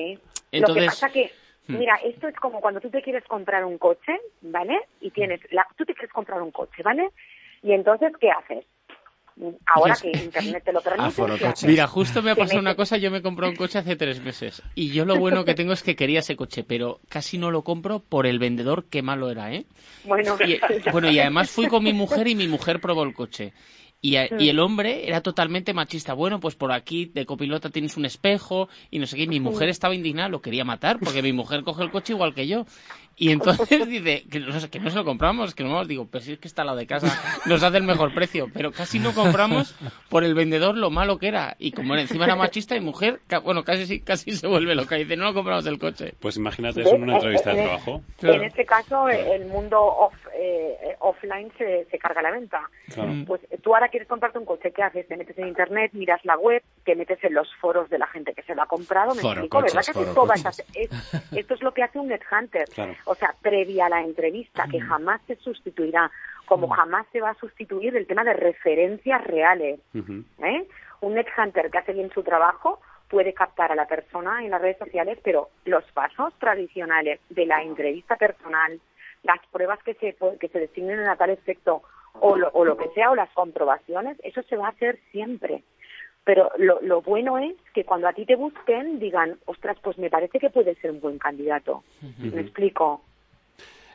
Entonces, Lo que pasa que, hmm. mira, esto es como cuando tú te quieres comprar un coche, ¿vale? Y tienes, la, tú te quieres comprar un coche, ¿vale? Y entonces, ¿qué haces? Ahora que internet te lo permite. Mira, justo me ha pasado una cosa, yo me compré un coche hace tres meses y yo lo bueno que tengo es que quería ese coche, pero casi no lo compro por el vendedor, qué malo era, ¿eh? Bueno, y, bueno, y además fui con mi mujer y mi mujer probó el coche. Y, y, el hombre era totalmente machista. Bueno, pues por aquí de copilota tienes un espejo y no sé qué. Mi mujer estaba indignada, lo quería matar porque mi mujer coge el coche igual que yo. Y entonces dice que no, que no se lo compramos, que no digo, pero si es que está al lado de casa, nos hace el mejor precio, pero casi no compramos por el vendedor lo malo que era. Y como encima era machista y mujer, bueno, casi casi se vuelve loca y dice, no lo compramos el coche. Pues imagínate eso en una entrevista de trabajo. En este caso, el mundo off, eh, offline se, se, carga la venta. Pues tú ahora quieres comprarte un coche, ¿qué haces? Te metes en internet, miras la web, te metes en los foros de la gente que se lo ha comprado, me explico, ¿verdad? Que esto es lo que hace un headhunter. Claro o sea, previa a la entrevista, que jamás se sustituirá, como jamás se va a sustituir el tema de referencias reales. ¿eh? Un ex-hunter que hace bien su trabajo puede captar a la persona en las redes sociales, pero los pasos tradicionales de la entrevista personal, las pruebas que se, que se designen a tal efecto o lo, o lo que sea, o las comprobaciones, eso se va a hacer siempre. Pero lo, lo bueno es que cuando a ti te busquen digan, ostras, pues me parece que puede ser un buen candidato. ¿Me explico?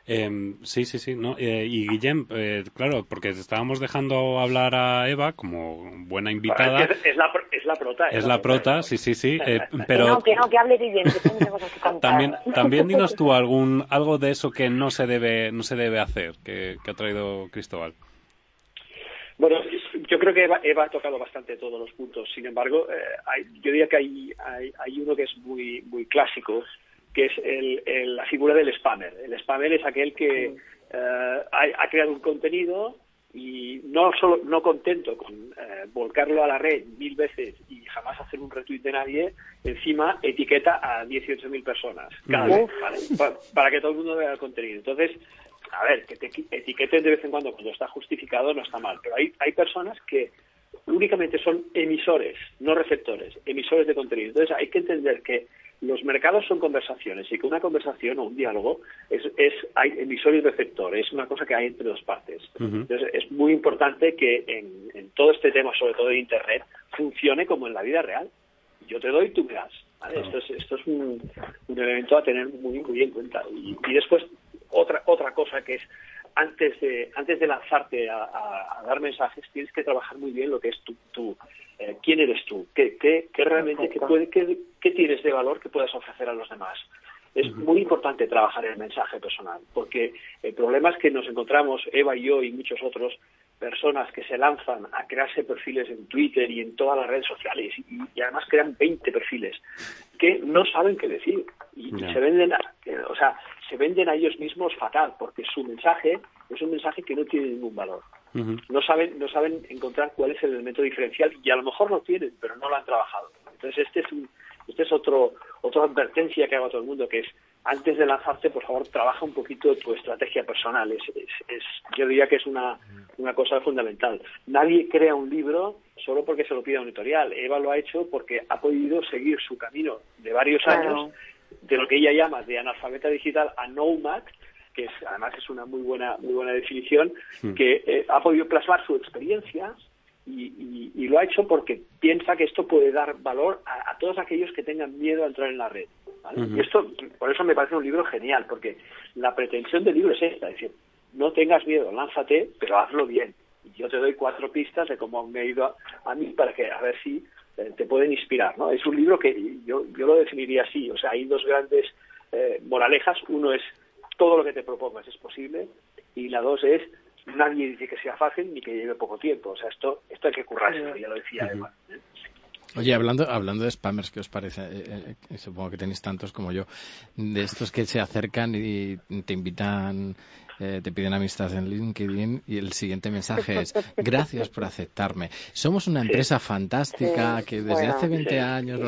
Eh, sí, sí, sí. No, eh, y Guillem, eh, claro, porque estábamos dejando hablar a Eva como buena invitada. Es, la, es la prota. Es, la, prota, sí, sí, sí. Eh, pero... Que no, que no, que hable Guillem, que cosas que contar. También, también dinos tú algún, algo de eso que no se debe, no se debe hacer, que, que ha traído Cristóbal. Yo creo que Eva, ha tocado bastante todos los puntos. Sin embargo, eh, hay, yo diría que hay, hay, hay, uno que es muy, muy clásico, que es el, la figura del spammer. El spammer es aquel que eh, ha, creado un contenido y no solo no contento con eh, volcarlo a la red mil veces y jamás hacer un retweet de nadie, encima etiqueta a 18.000 personas cada vez, para, que todo el mundo vea el contenido. Entonces, a ver, que te etiqueten de vez en cuando cuando está justificado no está mal, pero hay, hay personas que únicamente son emisores, no receptores, emisores de contenido. Entonces hay que entender que los mercados son conversaciones y que una conversación o un diálogo es, es hay emisor y receptor, es una cosa que hay entre dos partes. Entonces es muy importante que en, todo este tema, sobre todo de Internet, funcione como en la vida real. Yo te doy, tú me das. Esto es, esto es un, elemento a tener muy, muy en cuenta. Y, después otra, otra cosa que es antes de, antes de lanzarte a, dar mensajes, tienes que trabajar muy bien lo que es tu, tu eh, quién eres tú, qué, qué, qué realmente, qué, puede, qué, qué, tienes de valor que puedas ofrecer a los demás. Es muy importante trabajar el mensaje personal, porque el problema es que nos encontramos, Eva y yo y muchos otros, personas que se lanzan a crearse perfiles en Twitter y en todas las redes sociales y, además crean 20 perfiles que no saben qué decir y, se venden, a, o sea, se venden a ellos mismos fatal porque su mensaje es un mensaje que no tiene ningún valor. No saben no saben encontrar cuál es el elemento diferencial y a lo mejor lo tienen, pero no lo han trabajado. Entonces este es un este es otro otra advertencia que hago a todo el mundo que es antes de lanzarte, por favor, trabaja un poquito tu estrategia personal. Es, es, yo diría que es una, una cosa fundamental. Nadie crea un libro solo porque se lo pida un editorial. Eva lo ha hecho porque ha podido seguir su camino de varios años de lo que ella llama de analfabeta digital a nomad, que es, además es una muy buena muy buena definición, que eh, ha podido plasmar su experiencia y, y, lo ha hecho porque piensa que esto puede dar valor a, todos aquellos que tengan miedo a entrar en la red. Y esto, por eso me parece un libro genial, porque la pretensión del libro es esta, es decir, no tengas miedo, lánzate, pero hazlo bien. Y yo te doy cuatro pistas de cómo me ha ido a, mí para que a ver si eh, te pueden inspirar. ¿no? Es un libro que yo, yo lo definiría así, o sea, hay dos grandes eh, moralejas. Uno es todo lo que te propongas es posible y la dos es nadie dice que sea fácil ni que lleve poco tiempo. O sea, esto, esto hay que currarse, ya lo decía. ¿eh? Oye, hablando, hablando de spammers, ¿qué os parece? Eh, eh, supongo que tenéis tantos como yo, de estos que se acercan y te invitan, te piden amistad en LinkedIn y el siguiente mensaje es, gracias por aceptarme. Somos una empresa fantástica que desde hace 20 años...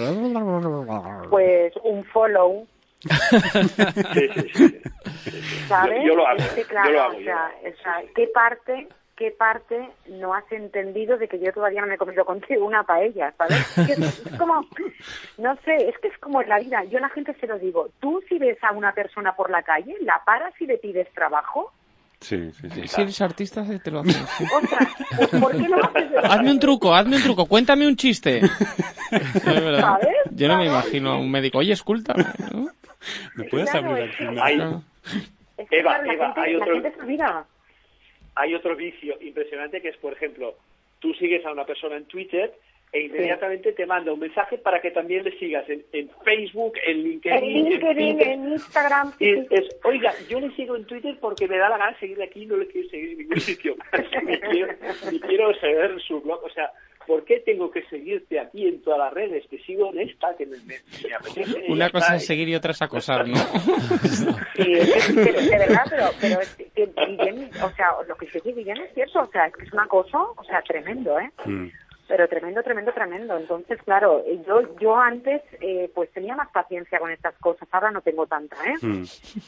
Pues un follow sí, sí, sí. ¿Sabes? Yo, lo hago. claro, yo lo hago, o, sea, o sea, ¿qué parte qué parte no has entendido de que yo todavía no me he comido contigo una paella, ¿sabes? Es, como, no sé, es que es como en la vida. Yo a la gente se lo digo, tú si ves a una persona por la calle, ¿la paras y le pides trabajo? Sí, sí, sí. Si eres artista, te lo haces. Pues, ¿por qué lo haces? Hazme un truco, hazme un truco, cuéntame un chiste. ¿Sabes? Yo no me imagino a un médico, oye, esculta. ¿no? ¿Me puedes abrir aquí? Hay, Eva, Eva, gente, hay otro, hay otro vicio impresionante que es, por ejemplo, tú sigues a una persona en Twitter e inmediatamente te manda un mensaje para que también le sigas en, en Facebook, en LinkedIn, en, LinkedIn, en, Instagram. Y es, oiga, yo le sigo en Twitter porque me da la gana seguirle aquí y no le quiero seguir en ningún sitio. ni, quiero, ni quiero saber su blog. O sea, ¿por qué tengo que seguirte aquí en todas las redes? Te sigo en esta, que me, apetece. Una cosa es seguir y otra es acosar, ¿no? sí, es, de verdad, pero, pero es que Guillén, o sea, lo que dice Guillén es cierto, o sea, es que es un acoso, o sea, tremendo, ¿eh? Mm pero tremendo, tremendo, tremendo. Entonces, claro, yo yo antes eh, pues tenía más paciencia con estas cosas, ahora no tengo tanta, ¿eh? Mm.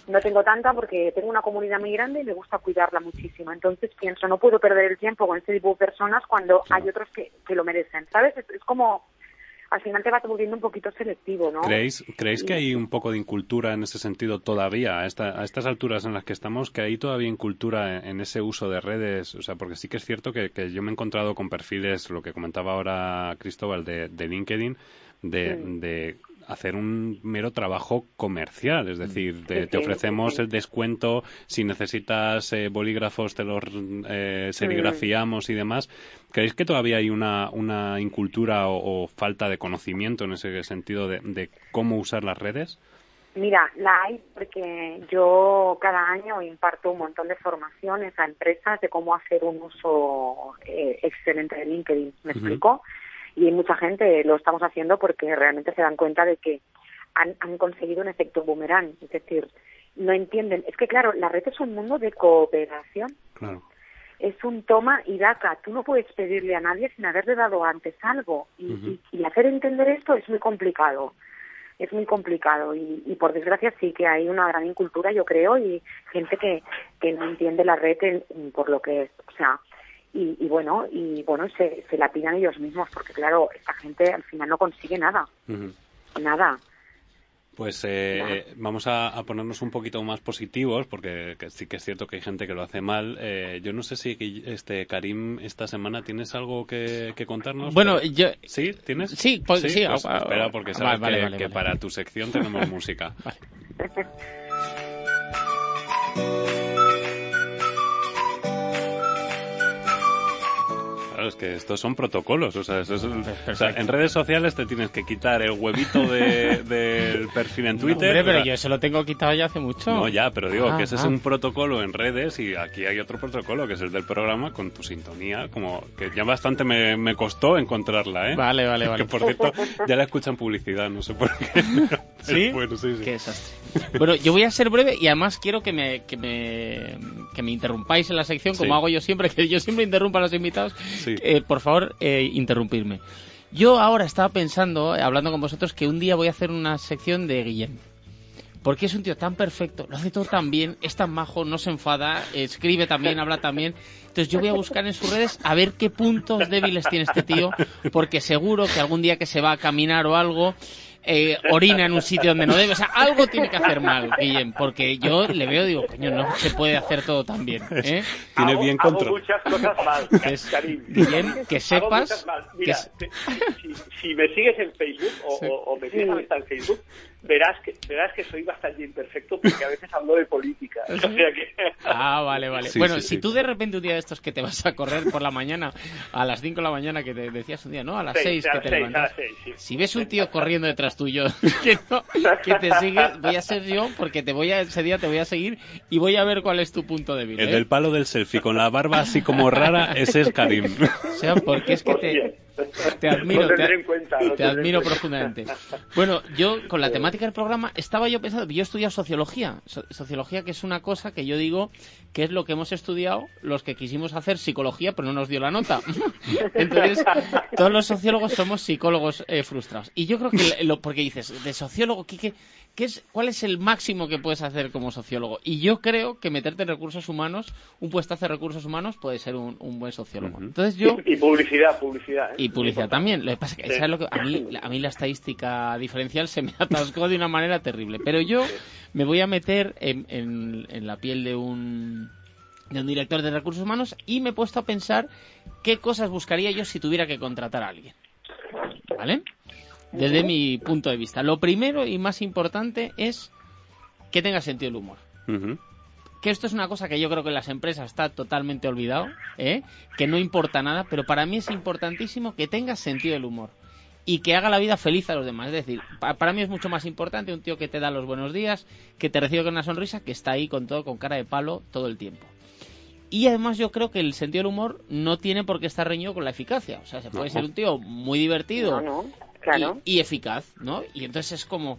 No tengo tanta porque tengo una comunidad muy grande y me gusta cuidarla muchísimo. Entonces pienso, no puedo perder el tiempo con este tipo de personas cuando hay otros que, que lo merecen, ¿sabes? Es, como al final te vas volviendo un poquito selectivo, ¿no? ¿Creéis, ¿creéis que hay un poco de incultura en ese sentido todavía, a, esta, a estas alturas en las que estamos, que hay todavía incultura en, en, ese uso de redes? O sea, porque sí que es cierto que, que, yo me he encontrado con perfiles, lo que comentaba ahora Cristóbal, de, de LinkedIn, de, de hacer un mero trabajo comercial, es decir, te, te ofrecemos el descuento, si necesitas eh, bolígrafos te los eh, serigrafiamos y demás. ¿Creéis que todavía hay una, una incultura o, o, falta de conocimiento en ese sentido de, de cómo usar las redes? Mira, la hay porque yo cada año imparto un montón de formaciones a empresas de cómo hacer un uso eh, excelente de LinkedIn. ¿Me uh -huh. explico? Y mucha gente lo estamos haciendo porque realmente se dan cuenta de que han, han conseguido un efecto boomerang, es decir, no entienden. Es que claro, la red es un mundo de cooperación. Claro. Es un toma y daca. Tú no puedes pedirle a nadie sin haberle dado antes algo. Y, uh -huh. y, y hacer entender esto es muy complicado. Es muy complicado. Y, y, por desgracia sí que hay una gran incultura, yo creo, y gente que, que no entiende la red en, por lo que es. O sea, y, y, bueno y bueno se, se la pidan ellos mismos porque claro esta gente al final no consigue nada uh -huh. nada pues eh, eh, vamos a, a, ponernos un poquito más positivos, porque que sí que es cierto que hay gente que lo hace mal. Eh, yo no sé si este Karim esta semana tienes algo que, que contarnos. Bueno, yo sí, tienes. Sí, pues, sí. sí pues, espera, porque sabes vale, que, vale, que para tu sección tenemos música. Claro, es que estos son protocolos. O sea, es, o sea, en redes sociales te tienes que quitar el huevito del de, perfil en Twitter. No, hombre, pero yo se lo tengo quitado ya hace mucho. No, ya, pero digo ah, que ese ah. es un protocolo en redes y aquí hay otro protocolo que es el del programa con tu sintonía. Como que ya bastante me, me costó encontrarla, ¿eh? Vale, vale, vale. Que por cierto, ya la escuchan publicidad, no sé por qué. ¿Sí? Bueno, sí, sí. Qué desastre. Bueno, yo voy a ser breve y además quiero que me, que me, que me interrumpáis en la sección, como sí. hago yo siempre, que yo siempre interrumpo a los invitados. Sí. Eh, por favor, eh, interrumpirme. Yo ahora estaba pensando, eh, hablando con vosotros, que un día voy a hacer una sección de Guillem. Porque es un tío tan perfecto, lo hace todo tan bien, es tan majo, no se enfada, escribe también, habla también. Entonces yo voy a buscar en sus redes a ver qué puntos débiles tiene este tío, porque seguro que algún día que se va a caminar o algo, eh, orina en un sitio donde no debe. O sea, algo tiene que hacer mal, Guillem, porque yo le veo y digo, coño, no se puede hacer todo tan bien. ¿eh? Tiene hago, bien control. Hago muchas cosas mal, es, Guillem, que sepas... Mira, que... si, si, me sigues en Facebook o, sí. o, o me sigues sí. en Facebook, verás que verás que soy bastante imperfecto porque a veces hablo de política. O sea que... Ah, vale, vale. Sí, bueno, sí, si tú de repente un día de estos que te vas a correr por la mañana, a las 5 de la mañana, que te decías un día, ¿no? A las 6 que te levantas. Si ves un tío corriendo detrás tuyo que, no, que te sigue, voy a ser yo porque te voy a, ese día te voy a seguir y voy a ver cuál es tu punto débil. El ¿eh? del palo del selfie con la barba así como rara, ese es Karim. O sea, porque es que te, te admiro, te, cuenta, te admiro profundamente. Bueno, yo con la temática del programa estaba yo pensando, yo he estudiado sociología, sociología que es una cosa que yo digo que es lo que hemos estudiado los que quisimos hacer psicología pero no nos dio la nota. Entonces, todos los sociólogos somos psicólogos eh, frustrados. Y yo creo que, lo, porque dices, de sociólogo, ¿qué, qué, es, ¿cuál es el máximo que puedes hacer como sociólogo? Y yo creo que meterte en recursos humanos, un puestazo de recursos humanos puede ser un, un buen sociólogo. Entonces yo... Y publicidad, publicidad. ¿eh? Y publicidad también. Lo que pasa es que, sí. ¿sabes lo que a, mí, a mí la estadística diferencial se me atascó de una manera terrible. Pero yo me voy a meter en, en, en la piel de un de un director de recursos humanos y me he puesto a pensar qué cosas buscaría yo si tuviera que contratar a alguien. ¿Vale? Desde mi punto de vista. Lo primero y más importante es que tenga sentido del humor. Uh -huh. Que esto es una cosa que yo creo que en las empresas está totalmente olvidado, ¿eh? que no importa nada, pero para mí es importantísimo que tenga sentido del humor y que haga la vida feliz a los demás. Es decir, para mí es mucho más importante un tío que te da los buenos días, que te recibe con una sonrisa, que está ahí con todo, con cara de palo todo el tiempo. Y además yo creo que el sentido del humor no tiene por qué estar reñido con la eficacia. O sea, se puede no. ser un tío muy divertido no, claro. y, y, eficaz, ¿no? Y entonces es como...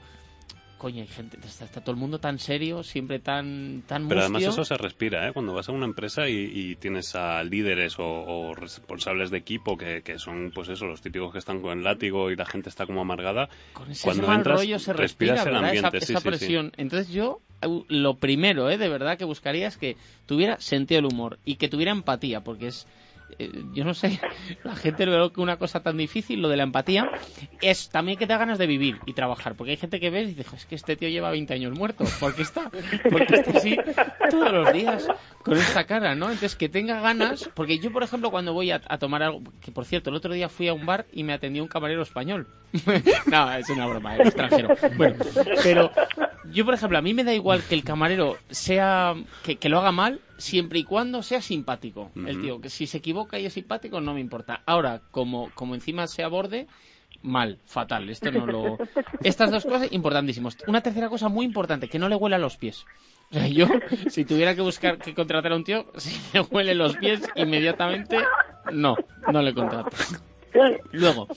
Coño, hay gente, está, está, todo el mundo tan serio, siempre tan tan Pero mustio. además eso se respira, ¿eh? Cuando vas a una empresa y, y tienes a líderes o, o responsables de equipo que, que, son, pues eso, los típicos que están con el látigo y la gente está como amargada. Con ese cuando mal entras, rollo se respira, el ambiente, esa, sí, esa sí, presión. Entonces yo lo primero, ¿eh? de verdad, que buscaría es que tuviera sentido del humor y que tuviera empatía, porque es eh, yo no sé, la gente ve que una cosa tan difícil, lo de la empatía, es también que te da ganas de vivir y trabajar. Porque hay gente que ves y dice, es que este tío lleva 20 años muerto. ¿Por qué está? Porque está así todos los días con esta cara, ¿no? Entonces, que tenga ganas. Porque yo, por ejemplo, cuando voy a, tomar algo, que por cierto, el otro día fui a un bar y me atendió un camarero español. no, es una broma, es extranjero. Bueno, pero yo, por ejemplo, a mí me da igual que el camarero sea, que, que lo haga mal, siempre y cuando sea simpático. El tío, que si se equivoca y es simpático, no me importa. Ahora, como, como encima se aborde, mal, fatal. Esto no lo... Estas dos cosas importantísimas. Una tercera cosa muy importante, que no le huele a los pies. O sea, yo, si tuviera que buscar que contratar a un tío, si me huele los pies inmediatamente, no, no le contrato. Luego,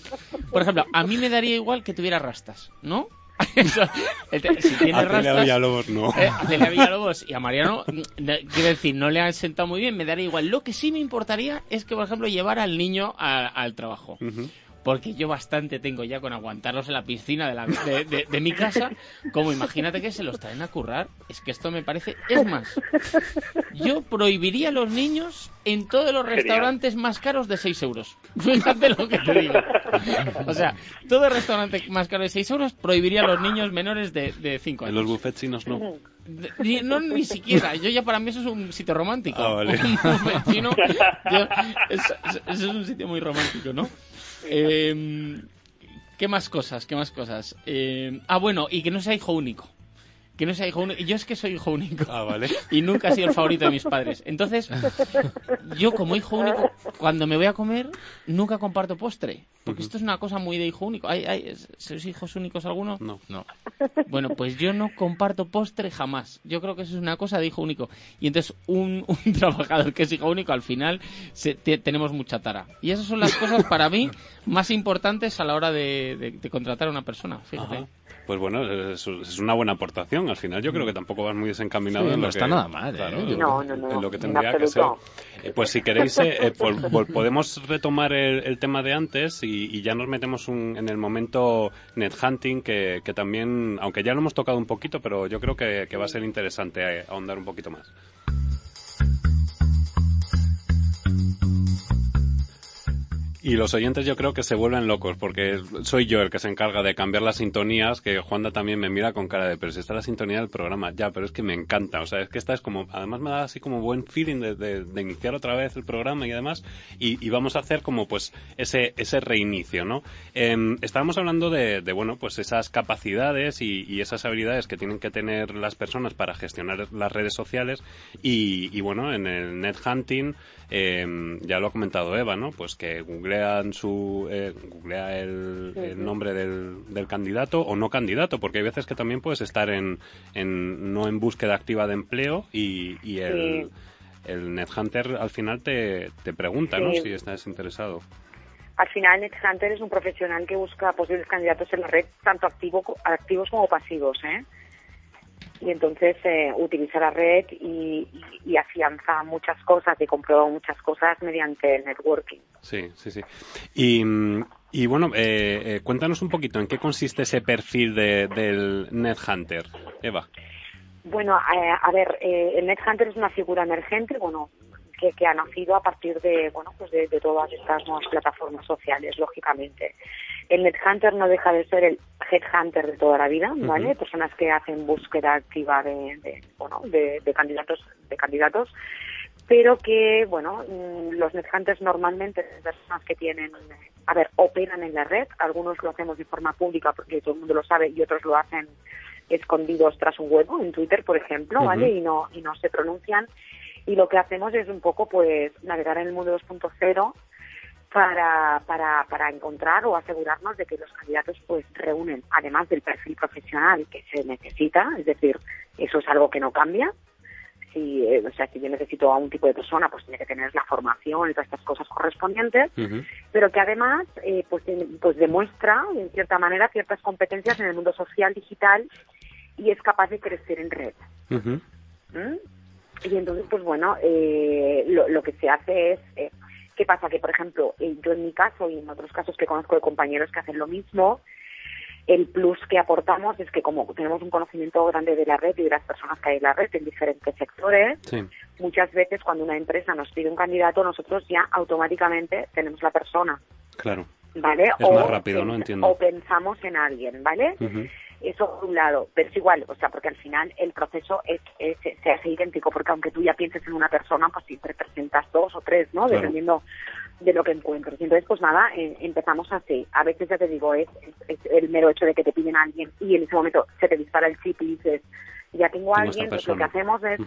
por ejemplo, a mí me daría igual que tuviera rastas, ¿no? Si tiene rastas, a Villalobos no. Eh, a Villalobos y a Mariano, quiero decir, no le han sentado muy bien, me daría igual. Lo que sí me importaría es que, por ejemplo, llevara al niño al trabajo porque yo bastante tengo ya con aguantarlos en la piscina de, la, de, mi casa, como imagínate que se los traen a currar, es que esto me parece, es más, yo prohibiría a los niños en todos los restaurantes más caros de 6 euros. Fíjate lo que te digo. O sea, todo restaurante más caro de 6 euros prohibiría a los niños menores de, de 5 años. En los buffets chinos no. Ni, no, ni siquiera. Yo ya para mí eso es un sitio romántico. Ah, vale. eso es un sitio muy romántico, ¿no? Eh, ¿Qué más cosas? ¿Qué más cosas? Eh, ah, bueno, y que no sea hijo único que no sea hijo único. Yo es que soy hijo único. Ah, vale. Y nunca he sido el favorito de mis padres. Entonces, yo como hijo único, cuando me voy a comer, nunca comparto postre. Porque esto es una cosa muy de hijo único. ¿Hay, hay, ¿Sois hijos únicos alguno? No. no. Bueno, pues yo no comparto postre jamás. Yo creo que eso es una cosa de hijo único. Y entonces, un, un trabajador que es hijo único, al final tenemos mucha tara. Y esas son las cosas para mí más importantes a la hora de, contratar a una persona. Fíjate pues bueno, es, una buena aportación. Al final yo creo que tampoco vas muy desencaminado en lo no está nada mal, ¿eh? en lo que tendría que ser. Eh, pues si queréis, eh, podemos retomar el, tema de antes y, ya nos metemos en el momento net hunting que, también, aunque ya lo hemos tocado un poquito, pero yo creo que, que va a ser interesante ahondar un poquito más. Y los oyentes yo creo que se vuelven locos porque soy yo el que se encarga de cambiar las sintonías, que Juanda también me mira con cara de, pero si está la sintonía del programa, ya, pero es que me encanta, o sea, es que esta es como, además me da así como buen feeling de, de, iniciar otra vez el programa y además, y, vamos a hacer como pues ese, ese reinicio, ¿no? Eh, estábamos hablando de, de, bueno, pues esas capacidades y, y, esas habilidades que tienen que tener las personas para gestionar las redes sociales y, y bueno, en el net hunting, eh, ya lo ha comentado Eva, ¿no? Pues que googlean su, eh, googlea el, nombre del, del, candidato o no candidato, porque hay veces que también puedes estar en, en no en búsqueda activa de empleo y, y el, el NetHunter al final te, te pregunta, ¿no? Si estás interesado. Al final, NetHunter es un profesional que busca posibles candidatos en la red, tanto activo, activos como pasivos, ¿eh? Y entonces eh, utiliza la red y, y, afianza muchas cosas y comprueba muchas cosas mediante el networking. Sí, sí, sí. Y, y bueno, eh, eh, cuéntanos un poquito en qué consiste ese perfil de, del NetHunter, Eva. Bueno, a ver, el NetHunter es una figura emergente, bueno, que, que ha nacido a partir de, bueno, pues de, de todas estas nuevas plataformas sociales, lógicamente. El NetHunter no deja de ser el headhunter de toda la vida, ¿vale? Personas que hacen búsqueda activa de, bueno, de, candidatos, de candidatos, pero que, bueno, mm, los NetHunters normalmente son personas que tienen, a ver, operan en la red, algunos lo hacemos de forma pública porque todo el mundo lo sabe y otros lo hacen escondidos tras un huevo, en Twitter, por ejemplo, ¿vale? Y no, y no se pronuncian. Y lo que hacemos es un poco, pues, navegar en el mundo 2.0 para, para, para encontrar o asegurarnos de que los candidatos pues reúnen, además del perfil profesional que se necesita, es decir, eso es algo que no cambia. Si, eh, o sea, si yo necesito a un tipo de persona, pues tiene que tener la formación y todas estas cosas correspondientes, pero que además eh, pues, pues demuestra, en cierta manera, ciertas competencias en el mundo social, digital y es capaz de crecer en red. ¿Mm? Y entonces, pues bueno, eh, lo, lo, que se hace es eh, ¿Qué pasa? Que, por ejemplo, yo en mi caso y en otros casos que conozco de compañeros que hacen lo mismo, el plus que aportamos es que como tenemos un conocimiento grande de la red y de las personas que hay en la red en diferentes sectores, muchas veces cuando una empresa nos pide un candidato, nosotros ya automáticamente tenemos la persona. Claro. ¿Vale? Es más rápido, ¿no? Entiendo. O pensamos en alguien, ¿vale? Eso por un lado, pero es igual, o sea, porque al final el proceso es, se hace idéntico, porque aunque tú ya pienses en una persona, pues siempre presentas dos o tres, ¿no? Dependiendo de lo que encuentres. Entonces, pues nada, eh, empezamos así. A veces, ya te digo, es, el mero hecho de que te piden a alguien y en ese momento se te dispara el chip y dices, ya tengo a alguien, pues lo que hacemos es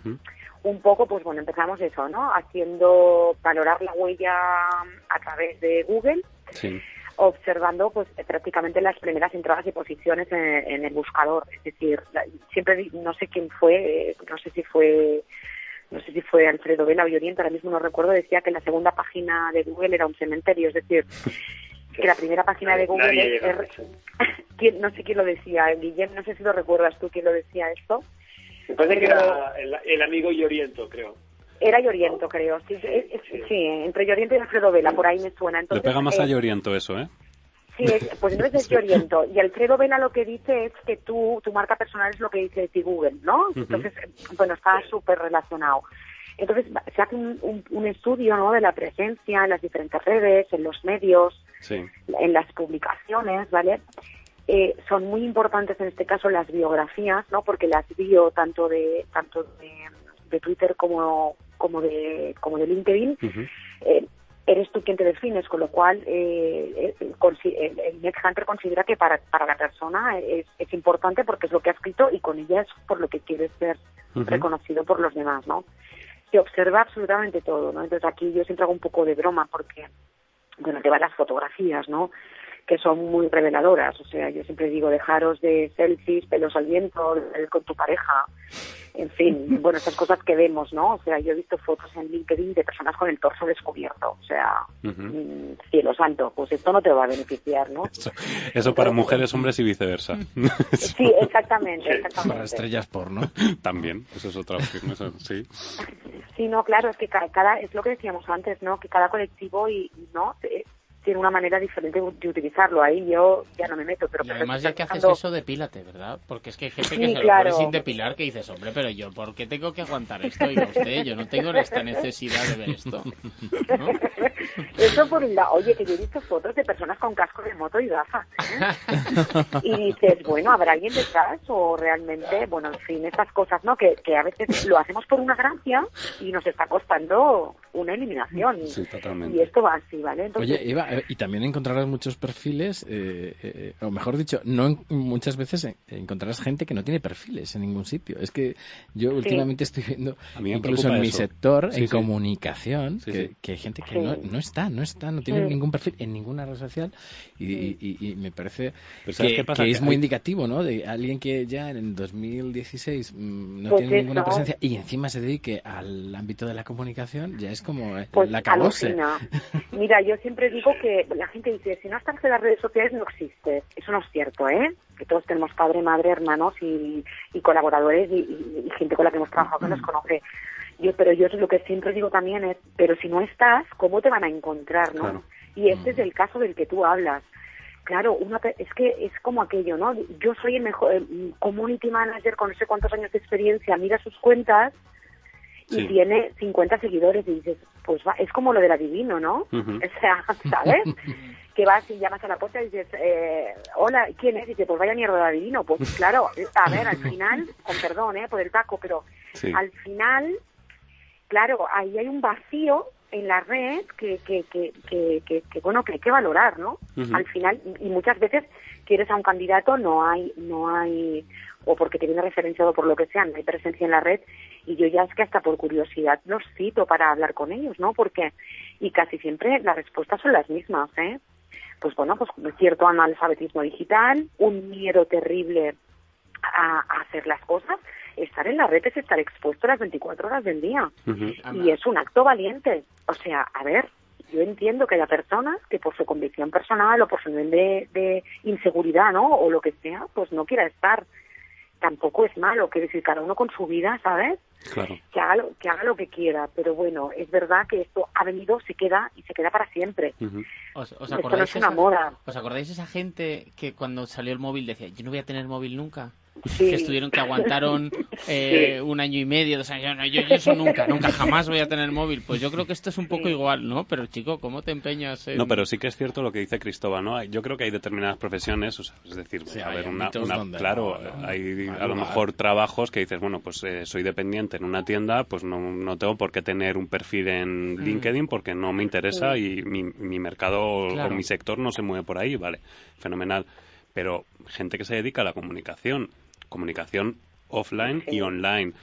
un poco, pues bueno, empezamos eso, ¿no? Haciendo, valorar la huella a través de Google. Sí observando pues prácticamente las primeras entradas y posiciones en, el buscador es decir siempre no sé quién fue eh, no sé si fue no sé si fue Alfredo Vela o Lloriente, ahora mismo no recuerdo, decía que la segunda página de Google era un cementerio, es decir, que la primera página de Google es... no sé quién lo decía, Guillem, no sé si lo recuerdas tú quién lo decía esto. Me parece que era el, amigo Lloriento, creo. Era Lloriento, creo. Sí, sí, entre Lloriento y Alfredo Vela, por ahí me suena. Entonces, Le pega más a eh, Lloriento eso, ¿eh? Sí, pues entonces es Lloriento. Y Alfredo Vela lo que dice es que tú, tu marca personal es lo que dice de ti Google, ¿no? Entonces, bueno, está súper relacionado. Entonces, se hace un, un, estudio ¿no? de la presencia en las diferentes redes, en los medios, en las publicaciones, ¿vale? Eh, son muy importantes en este caso las biografías, ¿no? Porque las bio tanto de tanto de, Twitter como como de como de LinkedIn eres tú quien te defines, con lo cual eh, el, el, Hunter considera que para, para la persona es, es, importante porque es lo que ha escrito y con ella es por lo que quiere ser reconocido por los demás, ¿no? Se observa absolutamente todo, ¿no? Entonces aquí yo siempre hago un poco de broma porque, bueno, te van las fotografías, ¿no? Que son muy reveladoras. O sea, yo siempre digo, dejaros de selfies, pelos al viento, con tu pareja, en fin, bueno, esas cosas que vemos, ¿no? O sea, yo he visto fotos en LinkedIn de personas con el torso descubierto, o sea, mm, cielo santo, pues esto no te va a beneficiar, ¿no? Eso, para mujeres, hombres y viceversa. Sí, exactamente, exactamente. Para estrellas porno. También, eso es otra opción, sí. Sí, no, claro, es que cada, es lo que decíamos antes, ¿no? Que cada colectivo y, ¿no? Tiene una manera diferente de utilizarlo. Ahí yo ya no me meto. Pero y además, ya que haces eso, depílate, ¿verdad? Porque es que hay gente que se lo pone sin depilar que dices, hombre, pero yo, ¿por qué tengo que aguantar esto? Y usted, yo no tengo esta necesidad de ver esto. Eso por un lado. Oye, que yo he visto fotos de personas con casco de moto y gafas. ¿eh? y dices, bueno, ¿habrá alguien detrás? O realmente, bueno, en fin, estas cosas, ¿no? Que, que a veces lo hacemos por una gracia y nos está costando una eliminación. Sí, totalmente. Y esto va así, ¿vale? Oye, Eva, eh, y también encontrarás muchos perfiles, eh, eh, o mejor dicho, no muchas veces encontrarás gente que no tiene perfiles en ningún sitio. Es que yo últimamente estoy viendo, incluso en mi sector, en comunicación, que, hay gente que no, no, está, no está, no tiene ningún perfil en ninguna red social y, me parece que, es muy indicativo, ¿no? De alguien que ya en 2016 mm, no pues tiene ninguna presencia y encima se dedique al ámbito de la comunicación, ya es como pues la cabose. Mira, yo siempre digo que la gente dice, si no estás en las redes sociales no existe. Eso no es cierto, ¿eh? Que todos tenemos padre, madre, hermanos y, colaboradores y, gente con la que hemos trabajado que nos conoce. Yo, pero yo lo que siempre digo también es, pero si no estás, ¿cómo te van a encontrar, no? Y este es el caso del que tú hablas. Claro, una, es que es como aquello, ¿no? Yo soy el mejor community manager con no sé cuántos años de experiencia, mira sus cuentas y tiene 50 seguidores y dices, pues va, es como lo del adivino, ¿no? O sea, ¿sabes? que vas y llamas a la puerta y dices, eh, hola, ¿quién es? Y dice, pues vaya mierda de adivino. Pues claro, a ver, al final, con perdón, ¿eh? Por el taco, pero al final, claro, ahí hay un vacío en la red que, que, que, que, que, bueno, que hay que valorar, ¿no? Al final, y muchas veces quieres a un candidato, no hay, no hay, o porque te viene referenciado por lo que sea, no hay presencia en la red, y yo ya es que hasta por curiosidad los cito para hablar con ellos, ¿no? Porque, y casi siempre las respuestas son las mismas, ¿eh? Pues bueno, pues cierto analfabetismo digital, un miedo terrible a, hacer las cosas, estar en la red es estar expuesto las 24 horas del día. Y es un acto valiente. O sea, a ver, yo entiendo que haya personas que por su convicción personal o por su nivel de, de inseguridad, ¿no? O lo que sea, pues no quiera estar tampoco es malo, que decir, cada uno con su vida, ¿sabes? Claro. Que haga, lo, que haga lo que quiera, pero bueno, es verdad que esto ha venido, se queda y se queda para siempre. ¿Os, os esto acordáis no es una esa- moda. ¿Os acordáis esa gente que cuando salió el móvil decía, yo no voy a tener móvil nunca? Sí. Que estuvieron, que aguantaron eh, un año y medio, dos años, no, yo, yo eso nunca, nunca, jamás voy a tener móvil. Pues yo creo que esto es un poco igual, ¿no? Pero chico, ¿cómo te empeñas en...? No, pero sí que es cierto lo que dice Cristóbal, ¿no? Hay- Yo creo que hay determinadas profesiones, o sea, es decir, Sí, a ver, una, ámbitos una- donde claro, no, hay a lo mejor trabajos que dices, bueno, pues eh, soy dependiente en una tienda, pues no, no tengo por qué tener un perfil en Mm. LinkedIn porque no me interesa y mi, mi mercado o- mi sector no se mueve por ahí, vale, fenomenal. Pero gente que se dedica a la comunicación, comunicación offline y online,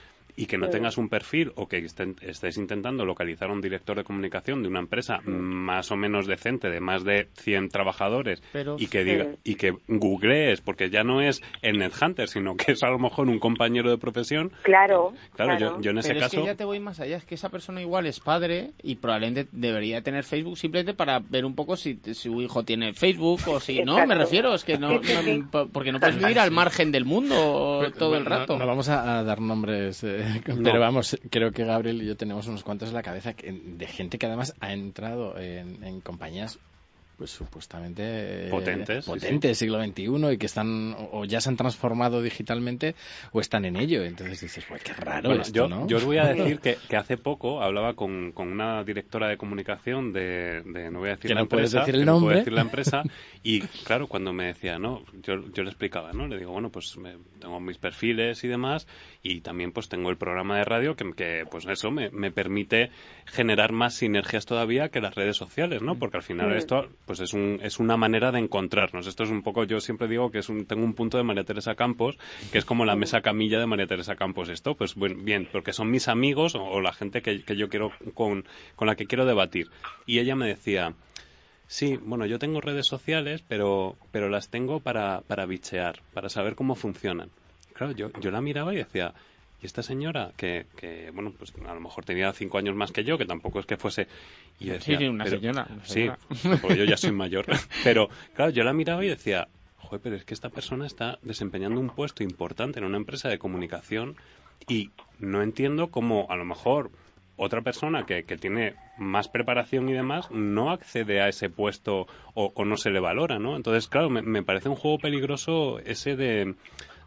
y que no Sí. tengas un perfil o que estén- estés intentando localizar a un director de comunicación de una empresa más o menos decente, de más de 100 trabajadores, Pero- y que diga, y que googlees, porque ya no es el NetHunter, sino que es a lo mejor un compañero de profesión. Claro, Claro, claro. Yo, yo en ese Pero es caso... que ya te voy más allá, es que esa persona igual es padre y probablemente debería tener Facebook simplemente para ver un poco si su hijo tiene Facebook o si no, me refiero, es que no, porque no puedes vivir al margen del mundo todo el rato. No, no vamos a, a dar nombres, eh, pero vamos, creo que Gabriel y yo tenemos unos cuantos en la cabeza que- de gente que además ha entrado en, en compañías pues supuestamente eh, Potentes, sí, potentes siglo XXI y que están o, ya se han transformado digitalmente o están en ello entonces dices pues qué raro Bueno, esto yo, ¿no? yo os voy a decir que, que hace poco hablaba con, con una directora de comunicación de, de- no voy a decir Que la no puedes empresa, decir el que no puedo nombre. decir la empresa, y claro, cuando me decía, no, yo, yo le explicaba, ¿no? Le digo, bueno, pues me- tengo mis perfiles y demás, y también pues tengo el programa de radio que, que, pues eso me, me permite generar más sinergias todavía que las redes sociales, ¿no? Porque al final Mm. esto pues es un, es una manera de encontrarnos. Esto es un poco, yo siempre digo que es un, tengo un punto de María Teresa Campos, que es como la mesa camilla de María Teresa Campos. Esto, pues bien, porque son mis amigos o, o la gente que, que yo quiero con, con la que quiero debatir. Y ella me decía, Sí, bueno, yo tengo redes sociales, pero, pero las tengo para, para bichear, para saber cómo funcionan. Claro, yo, yo la miraba y decía, ¿y esta señora que, que, bueno, pues a lo mejor tenía cinco años más que yo, que tampoco es que fuese... Y yo Sí, decía, sí, una pero- señora, una Sí, porque yo ya soy mayor. Pero, claro, yo la miraba y decía, joder, pero es que esta persona está desempeñando un puesto importante en una empresa de comunicación y no entiendo cómo a lo mejor otra persona que, que tiene más preparación y demás no accede a ese puesto o, o no se le valora, ¿no? Entonces, claro, me, me parece un juego peligroso ese de,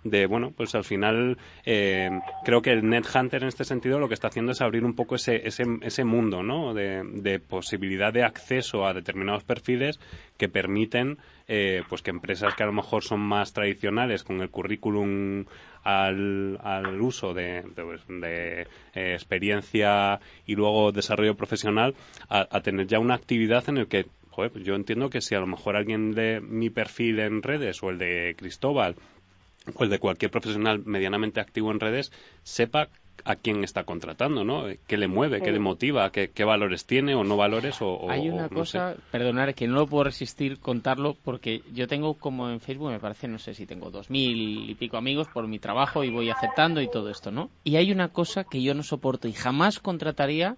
de bueno, pues al final eh, creo que el Net Hunter en este sentido lo que está haciendo es abrir un poco ese, ese, ese mundo, ¿no? De, posibilidad de acceso a determinados perfiles que permiten eh, pues que empresas que a lo mejor son más tradicionales con el currículum al, uso de, de, pues, eh, experiencia y luego desarrollo profesional a, tener ya una actividad en el que pues yo entiendo que si a lo mejor alguien de mi perfil en redes o el de Cristóbal el de cualquier profesional medianamente activo en redes sepa a quién está contratando, ¿no? ¿Qué le mueve, qué le motiva, qué, qué valores tiene o no valores o, o- Hay o una no cosa, sé. perdonar que no lo puedo resistir contarlo porque yo tengo como en Facebook, me parece, no sé si tengo dos mil y pico amigos por mi trabajo y voy aceptando y todo esto, ¿no? Y hay una cosa que yo no soporto y jamás contrataría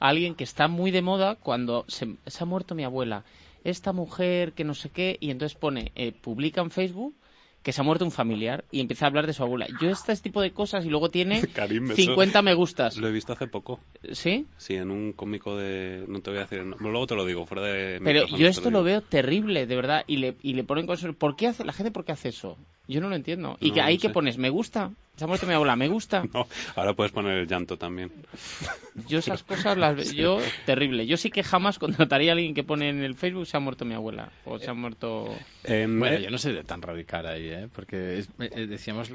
a alguien que está muy de moda cuando se, se ha muerto mi abuela, esta mujer que no sé qué, y entonces pone, eh, publica en Facebook que se ha muerto un familiar y empieza a hablar de su abuela. Yo este tipo de cosas y luego tiene Karim, eso 50 me gustas. Lo he visto hace poco. ¿Sí? Sí, en un cómico de... No te voy a decir... nombre, Luego te lo digo, fuera de... Pero yo esto digo. lo veo terrible, de verdad, y le, y le ponen cosas. ¿Por qué hace la gente por qué hace eso? Yo no lo entiendo. Y No, que ahí no que sé. pones, me gusta. Se ha muerto mi abuela, me gusta. No, ahora puedes poner el llanto también. Yo esas cosas las veo, yo terrible. Yo sí que jamás contrataría a alguien que pone en el Facebook se ha muerto mi abuela o se ha muerto. Em, Bueno, eh, yo no sé de tan radical ahí, ¿eh? porque es- eh, decíamos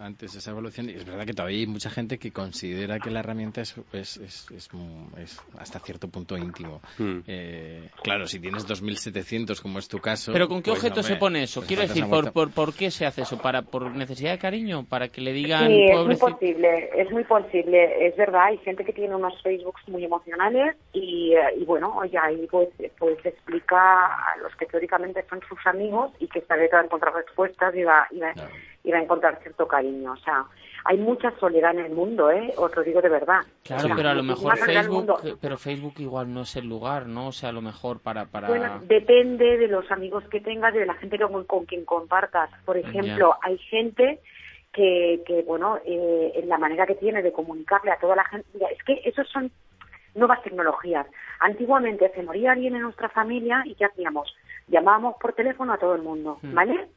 antes esa evolución y es verdad que todavía hay mucha gente que considera que la herramienta es, es, es, es mu- es hasta cierto punto íntimo. Hmm. Eh, claro, si tienes 2.700 como es tu caso... Pero ¿con qué pues, objeto se pone eso? pues Quiero decir, ¿por, por, por qué se hace ¿Para ¿Por necesidad de cariño? ¿Para que le digan, Sí, es muy posible, es muy posible, es verdad, hay gente que tiene unos Facebooks muy emocionales y, eh, y bueno, ya ahí pues, pues explica a los que teóricamente son sus amigos y que esta vez va a encontrar respuestas y va, y va, Claro. y va a encontrar cierto cariño, o sea, hay mucha soledad en el mundo, ¿eh? Os lo digo de verdad. Claro, O sea, pero a lo mejor Facebook, pero Facebook igual no es el lugar, ¿no? O sea, a lo mejor para para Bueno, depende de los amigos que tengas de la gente con, con quien compartas. Por ejemplo, hay gente que, que bueno, eh, la manera que tiene de comunicarle a toda la gente. Mira, es que esos son nuevas tecnologías. Antiguamente se moría alguien en nuestra familia y ¿qué hacíamos? Llamábamos por teléfono a todo el mundo, Mm. ¿vale?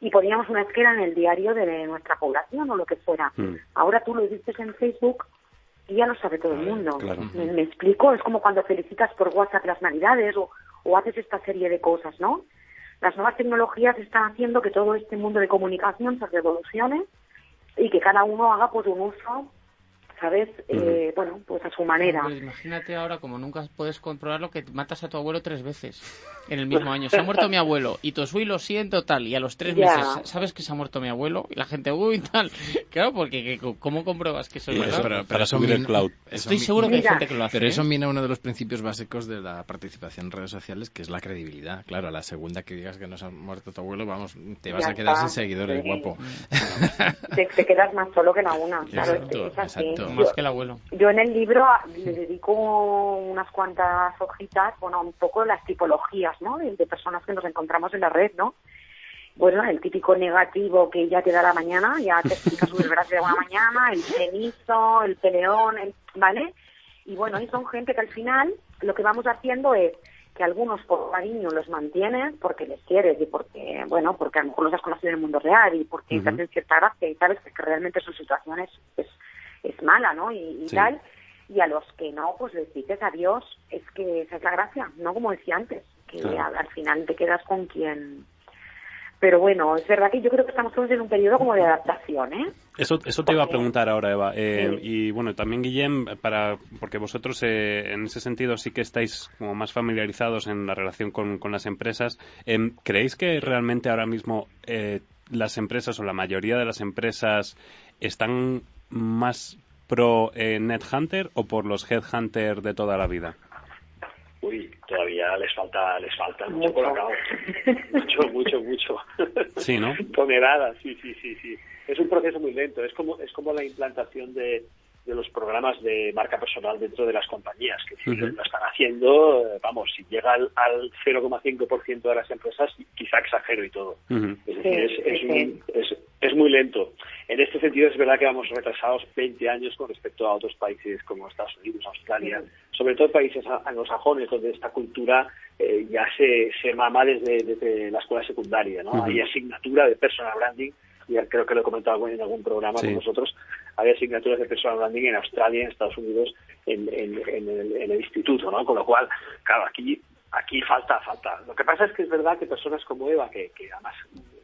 Y poníamos una esquela en el diario de nuestra población o lo que fuera. Mm. Ahora tú lo dices en Facebook y ya lo sabe todo el mundo. claro. ¿Me, me explico? Es como cuando felicitas por WhatsApp las Navidades o, o haces esta serie de cosas, ¿no? Las nuevas tecnologías están haciendo que todo este mundo de comunicación se revolucione y que cada uno haga pues un uso, ¿sabes? Eh, bueno, pues a su manera. Pues imagínate ahora, como nunca puedes comprobarlo, que matas a tu abuelo tres veces en el mismo año. Se ha muerto mi abuelo y Tosui lo siento tal, y a los tres Ya. meses, ¿sabes que se ha muerto mi abuelo? Y la gente, uy, tal. Claro, porque que- ¿cómo compruebas que eso es Y verdad? para subir el cloud. Estoy seguro que hay gente que lo hace. Pero eso ¿eh? mina uno de los principios básicos de la participación en redes sociales, que es la credibilidad. Claro, a la segunda que digas que nos ha muerto tu abuelo, vamos, te vas Ya a quedar está. sin seguidores, Sí. guapo. Te, te quedas más solo que la una. Claro, es- Exacto, es así. exacto. Más Yo- que el abuelo. Yo en el libro le dedico unas cuantas hojitas, bueno, un poco las tipologías, ¿no? De, de personas que nos encontramos en la red, ¿no? Bueno, el típico negativo que ya te da la mañana, ya te explica su desgracia de una mañana, el cenizo, el peleón, el- ¿vale? Y bueno, y son gente que al final lo que vamos haciendo es que algunos por cariño los mantienes porque les quieres y porque, bueno, porque a lo mejor los has conocido en el mundo real y porque te Ujú. hacen cierta gracia y sabes que realmente su situación es, es, mala, ¿no? Y, y Sí. tal. Y a los que no, pues les dices adiós. Es que esa es la gracia, ¿no? Como decía antes, que Claro. al, al final te quedas con quien... Pero bueno, es verdad que yo creo que estamos todos en un periodo como de adaptación, ¿eh? Eso, eso te iba a preguntar ahora, Eva. Eh, Sí. Y bueno, también Guillem, para, porque vosotros eh, en ese sentido sí que estáis como más familiarizados en la relación con, con las empresas. Em, ¿Creéis que realmente ahora mismo eh, las empresas o la mayoría de las empresas están más pro eh, NetHunter o por los Headhunter de toda la vida? Uy, todavía les falta, les falta mucho, Mucho. por acá. Mucho, mucho, mucho. Sí, ¿no? Toneladas, sí, sí, sí, sí. Es un proceso muy lento. Es como, es como la implantación de, de los programas de marca personal dentro de las compañías, que si Ujú. lo están haciendo, eh, vamos, si llega al, al 0,5% de las empresas, quizá exagero y todo. Es Sí, decir, es, sí, es, sí. un- es- es muy lento. En este sentido es verdad que vamos retrasados 20 años con respecto a otros países como Estados Unidos, Australia, sobre todo países anglosajones donde esta cultura eh, ya se, se mama desde, desde la escuela secundaria. ¿no? Hay asignatura de personal branding, ya creo que lo he comentado en algún programa Sí. con nosotros, hay asignaturas de personal branding en Australia, en Estados Unidos, en, en- en el, en el instituto, ¿no? Con lo cual, claro, aquí aquí falta, falta. Lo que pasa es que es verdad que personas como Eva, que, que además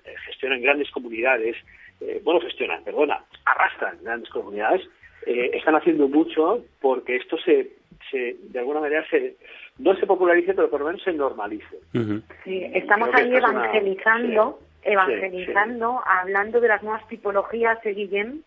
eh, gestionan grandes comunidades, eh, bueno, gestionan, perdona, arrastran grandes comunidades, eh, están haciendo mucho porque esto se, se de alguna manera se no se popularice, pero por lo menos se normalice. Sí, estamos ahí una- evangelizando, sí, hablando de las nuevas tipologías, eh, Guillem.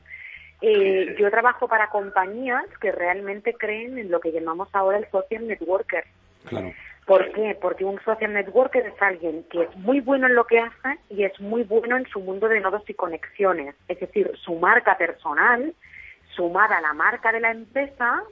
Eh, sí. Yo trabajo para compañías que realmente creen en lo que llamamos ahora el social networker. Claro. ¿Por qué? Porque un social networker es alguien que es muy bueno en lo que hace y es muy bueno en su mundo de nodos y conexiones. Es decir, su marca personal, sumada a la marca de la empresa,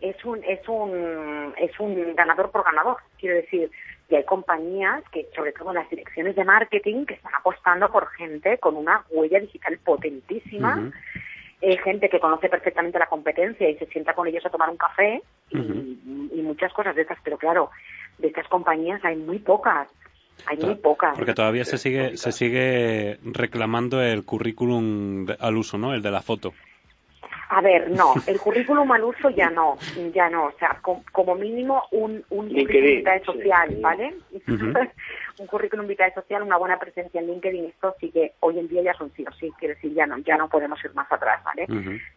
es un, es un, es un ganador por ganador. Quiero decir, y hay compañías que, sobre todo las direcciones de marketing, que están apostando por gente con una huella digital potentísima. Eh, gente que conoce perfectamente la competencia y se sienta con ellos a tomar un café y, y muchas cosas de estas, pero claro, de estas compañías hay muy pocas, hay muy pocas. Porque todavía se sigue, se sigue reclamando el currículum al uso, ¿no? El de la foto. A ver, no, el currículum al uso ya no, ya no, o sea, com- como mínimo un, un LinkedIn, currículum vitae social. ¿vale? Ujú. un currículum vitae social, una buena presencia en LinkedIn, esto sí que hoy en día ya son sí o sí, quiero decir, ya no, ya no podemos ir más atrás, ¿vale?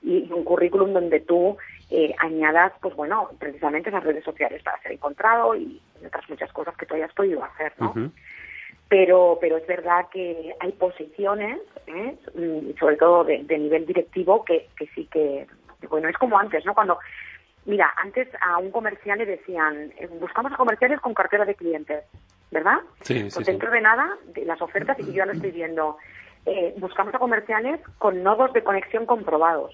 Y y un currículum donde tú eh, añadas, pues bueno, precisamente esas redes sociales para ser encontrado y otras muchas cosas que tú hayas podido hacer, ¿no? Ujú. Pero pero es verdad que hay posiciones, ¿eh? Mm, sobre todo de, de nivel directivo, que, que sí que, bueno, es como antes, ¿no? Cuando, mira, antes a un comercial le decían, eh, buscamos a comerciales con cartera de clientes, ¿verdad? Sí, sí, Pues sí. dentro de nada, de las ofertas, y yo ya lo estoy viendo, eh, buscamos a comerciales con nodos de conexión comprobados.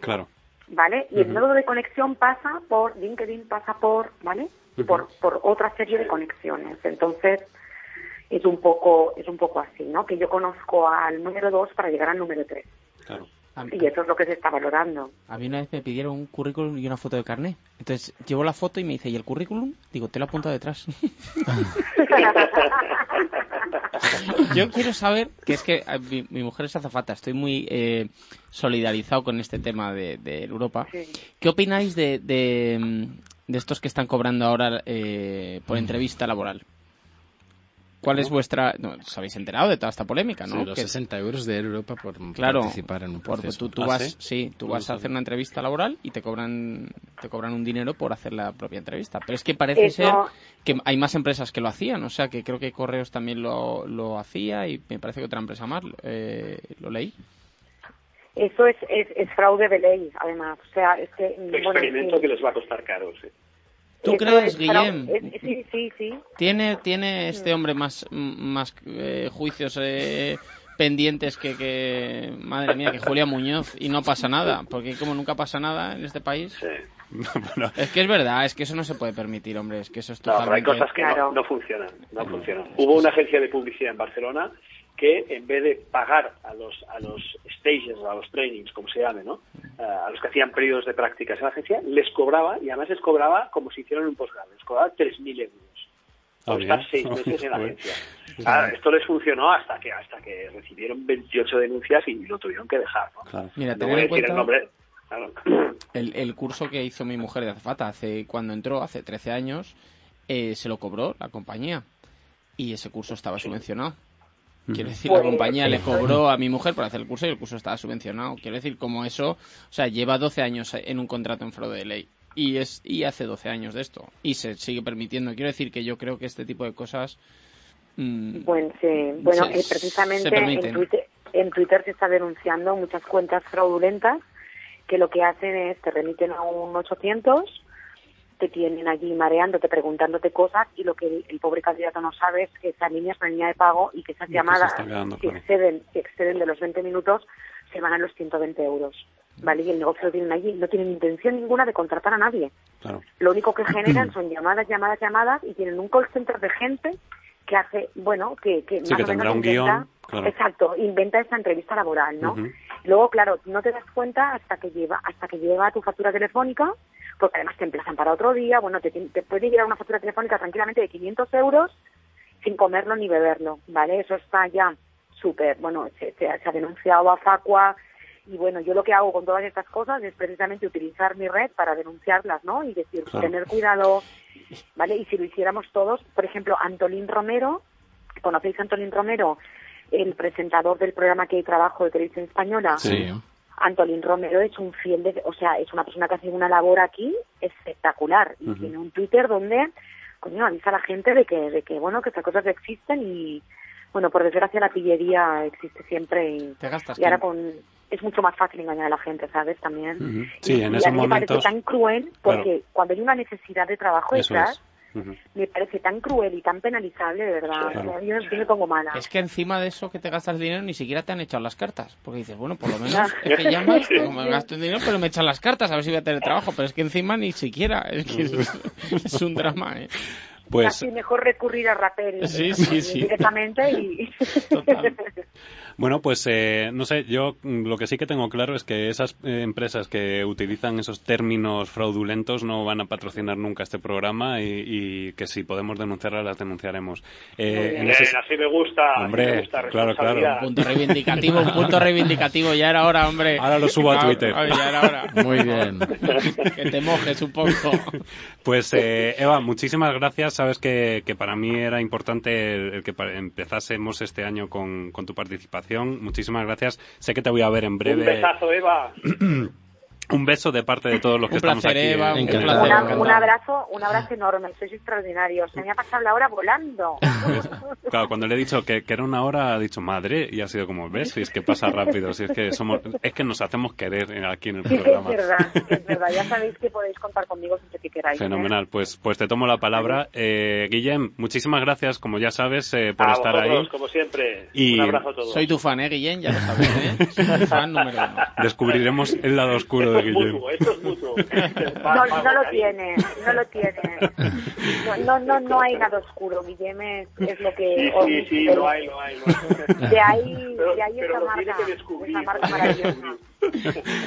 Claro. ¿vale? Y el nodo de conexión pasa por LinkedIn, pasa por, ¿vale? Por, por otra serie de conexiones. Entonces, es un poco es un poco así, ¿no? Que yo conozco al número dos para llegar al número tres. Claro. Y eso es lo que se está valorando. A mí una vez me pidieron un currículum y una foto de carnet. Entonces llevo la foto y me dice, ¿y el currículum? Digo, te lo apunto detrás. Yo quiero saber, que es que mi, mujer es azafata, estoy muy eh, solidarizado con este tema de, Europa. ¿Qué opináis de, de, estos que están cobrando ahora eh, por entrevista laboral? ¿Cuál es vuestra...? No, os habéis enterado de toda esta polémica, ¿no? Sí, los 60 euros de Europa por claro, participar en un proceso. Tú, tú ¿Ah, vas, sí? tú vas a hacer una entrevista laboral y te cobran te cobran un dinero por hacer la propia entrevista. Pero es que parece ser que hay más empresas que lo hacían. O sea, que creo que Correos también lo, lo hacía y me parece que otra empresa más. Eh, ¿Lo leí? Eso es, es, fraude de ley, además. O sea, es que... Experimento que les va a costar caro, sí. ¿Tú crees, Guillem? Sí, sí, sí. ¿Tiene, tiene este hombre más, más eh, juicios eh, pendientes que, que, madre mía, que Julia Muñoz y no pasa nada? Porque como nunca pasa nada en este país. Sí. Es que es verdad, es que eso no se puede permitir, hombre, es que eso es totalmente... No, hay cosas que no, funcionan, no funcionan. Hubo una agencia de publicidad en Barcelona que en vez de pagar a los a los stages, a los trainings, como se llame, ¿no? Eh, a los que hacían periodos de prácticas en la agencia, les cobraba, y además les cobraba como si hicieran un posgrado, les cobraba 3.000 euros por ah, estar seis meses en la agencia. esto les funcionó hasta que hasta que recibieron 28 denuncias y lo tuvieron que dejar. ¿no? Mira, no voy a decir el nombre. El, el, curso que hizo mi mujer de azafata hace cuando entró, hace 13 años, eh, se lo cobró la compañía y ese curso estaba subvencionado. Quiero decir, la pues, compañía le cobró a mi mujer por hacer el curso y el curso estaba subvencionado. Quiero decir, como eso, o sea, lleva 12 años en un contrato en fraude de ley. Y, es, y hace 12 años de esto. Y se sigue permitiendo. Quiero decir que yo creo que este tipo de cosas. Mm, bueno, sí. bueno eh, precisamente en Twitter, en Twitter se está denunciando muchas cuentas fraudulentas que lo que hacen es te remiten a un 800 te tienen allí mareándote, preguntándote cosas y lo que el, pobre candidato no sabe es que esa línea es una línea de pago y que esas llamadas, si, exceden, exceden de los 20 minutos, se van a los 120 euros. ¿Vale? Y el negocio lo tienen allí. No tienen intención ninguna de contratar a nadie. Lo único que generan son llamadas, llamadas, llamadas y tienen un call center de gente que hace, bueno, que, que sí, que tendrá un guion. Exacto, inventa esta entrevista laboral, ¿no? Luego, claro, no te das cuenta hasta que lleva hasta que lleva tu factura telefónica porque además te emplazan para otro día, bueno, te, puede llegar una factura telefónica tranquilamente de 500 euros sin comerlo ni beberlo, ¿vale? Eso está ya súper, bueno, se, ha denunciado a Facua y bueno, yo lo que hago con todas estas cosas es precisamente utilizar mi red para denunciarlas, ¿no? Y decir, tener cuidado, ¿vale? Y si lo hiciéramos todos, por ejemplo, Antolín Romero, ¿conocéis a Antolín Romero? El presentador del programa que hay trabajo de televisión española. Sí. Antolín Romero es un fiel, de, o sea, es una persona que hace una labor aquí espectacular. Y tiene un Twitter donde, coño, avisa a la gente de que, de que, bueno, que estas cosas existen y, bueno, por desgracia la pillería existe siempre y, y ahora con es mucho más fácil engañar a la gente, ¿sabes? También. Sí, en y a mí me parece tan cruel porque cuando hay una necesidad de trabajo detrás, me parece tan cruel y tan penalizable, de verdad. yo, me pongo mala. Es que encima de eso que te gastas dinero ni siquiera te han echado las cartas. Porque dices, bueno, por lo menos es que llamas, como me gasto el dinero, pero me echan las cartas a ver si voy a tener trabajo. Pero es que encima ni siquiera. Es, que es, un drama, ¿eh? Pues... Casi mejor recurrir a Rapper sí, sí, sí. directamente y... Bueno, pues eh, no sé, yo lo que sí que tengo claro es que esas eh, empresas que utilizan esos términos fraudulentos no van a patrocinar nunca este programa y, que si podemos denunciarlas las denunciaremos. Eh, en ese... así me gusta. Hombre, claro, claro. Un punto reivindicativo, un punto reivindicativo. Ya era hora, hombre. Ahora lo subo a Twitter. ya era hora. Muy bien. que te mojes un poco. Pues eh, Eva, muchísimas gracias. Sabes que, que para mí era importante el, que empezásemos este año con, con tu participación Muchísimas gracias. Sé que te voy a ver en breve. Un besazo, Eva. un beso de parte de todos los que estamos aquí. Eva, un, un, abrazo, un abrazo enorme. Sois extraordinarios. Se me ha pasado la hora volando. claro, cuando le he dicho que, era una hora, ha dicho madre y ha sido como ves, si es que pasa rápido, si es que somos, es que nos hacemos querer aquí en el programa. Es verdad, es verdad. Ya sabéis que podéis contar conmigo siempre que queráis. ¿eh? Fenomenal. Pues, pues te tomo la palabra, eh, Guillem. Muchísimas gracias, como ya sabes, eh, por estar ahí. Como siempre. un abrazo a todos. Soy tu fan, eh, Guillem, ya lo sabes. ¿eh? fan número uno. Descubriremos el lado oscuro mutuo, esto es mutuo. no, no lo tiene, no lo tiene. No, no, no, hay nada oscuro, Guillem es, es lo que... Sí, sí, sí, lo hay, lo hay. De ahí, de ahí esa, marca, esa marca maravillosa.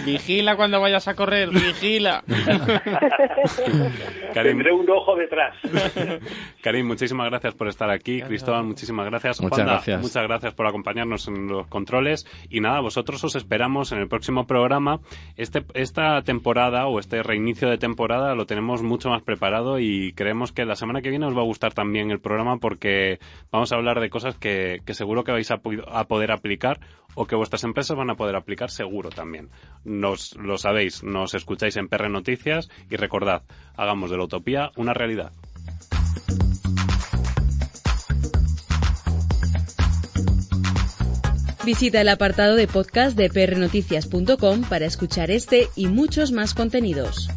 Vigila cuando vayas a correr, vigila. Tendré un ojo detrás. Karim, muchísimas gracias por estar aquí. Cristóbal, muchísimas gracias. Muchas gracias. Muchas gracias por acompañarnos en los controles. Y nada, vosotros os esperamos en el próximo programa. Este, esta temporada o este reinicio de temporada lo tenemos mucho más preparado y creemos que la semana que viene os va a gustar también el programa porque vamos a hablar de cosas que, que seguro que vais a, a poder aplicar o que vuestras empresas van a poder aplicar seguro también. Nos lo sabéis, nos escucháis en PR Noticias y recordad, hagamos de la utopía una realidad. Visita el apartado de podcast de prnoticias.com para escuchar este y muchos más contenidos.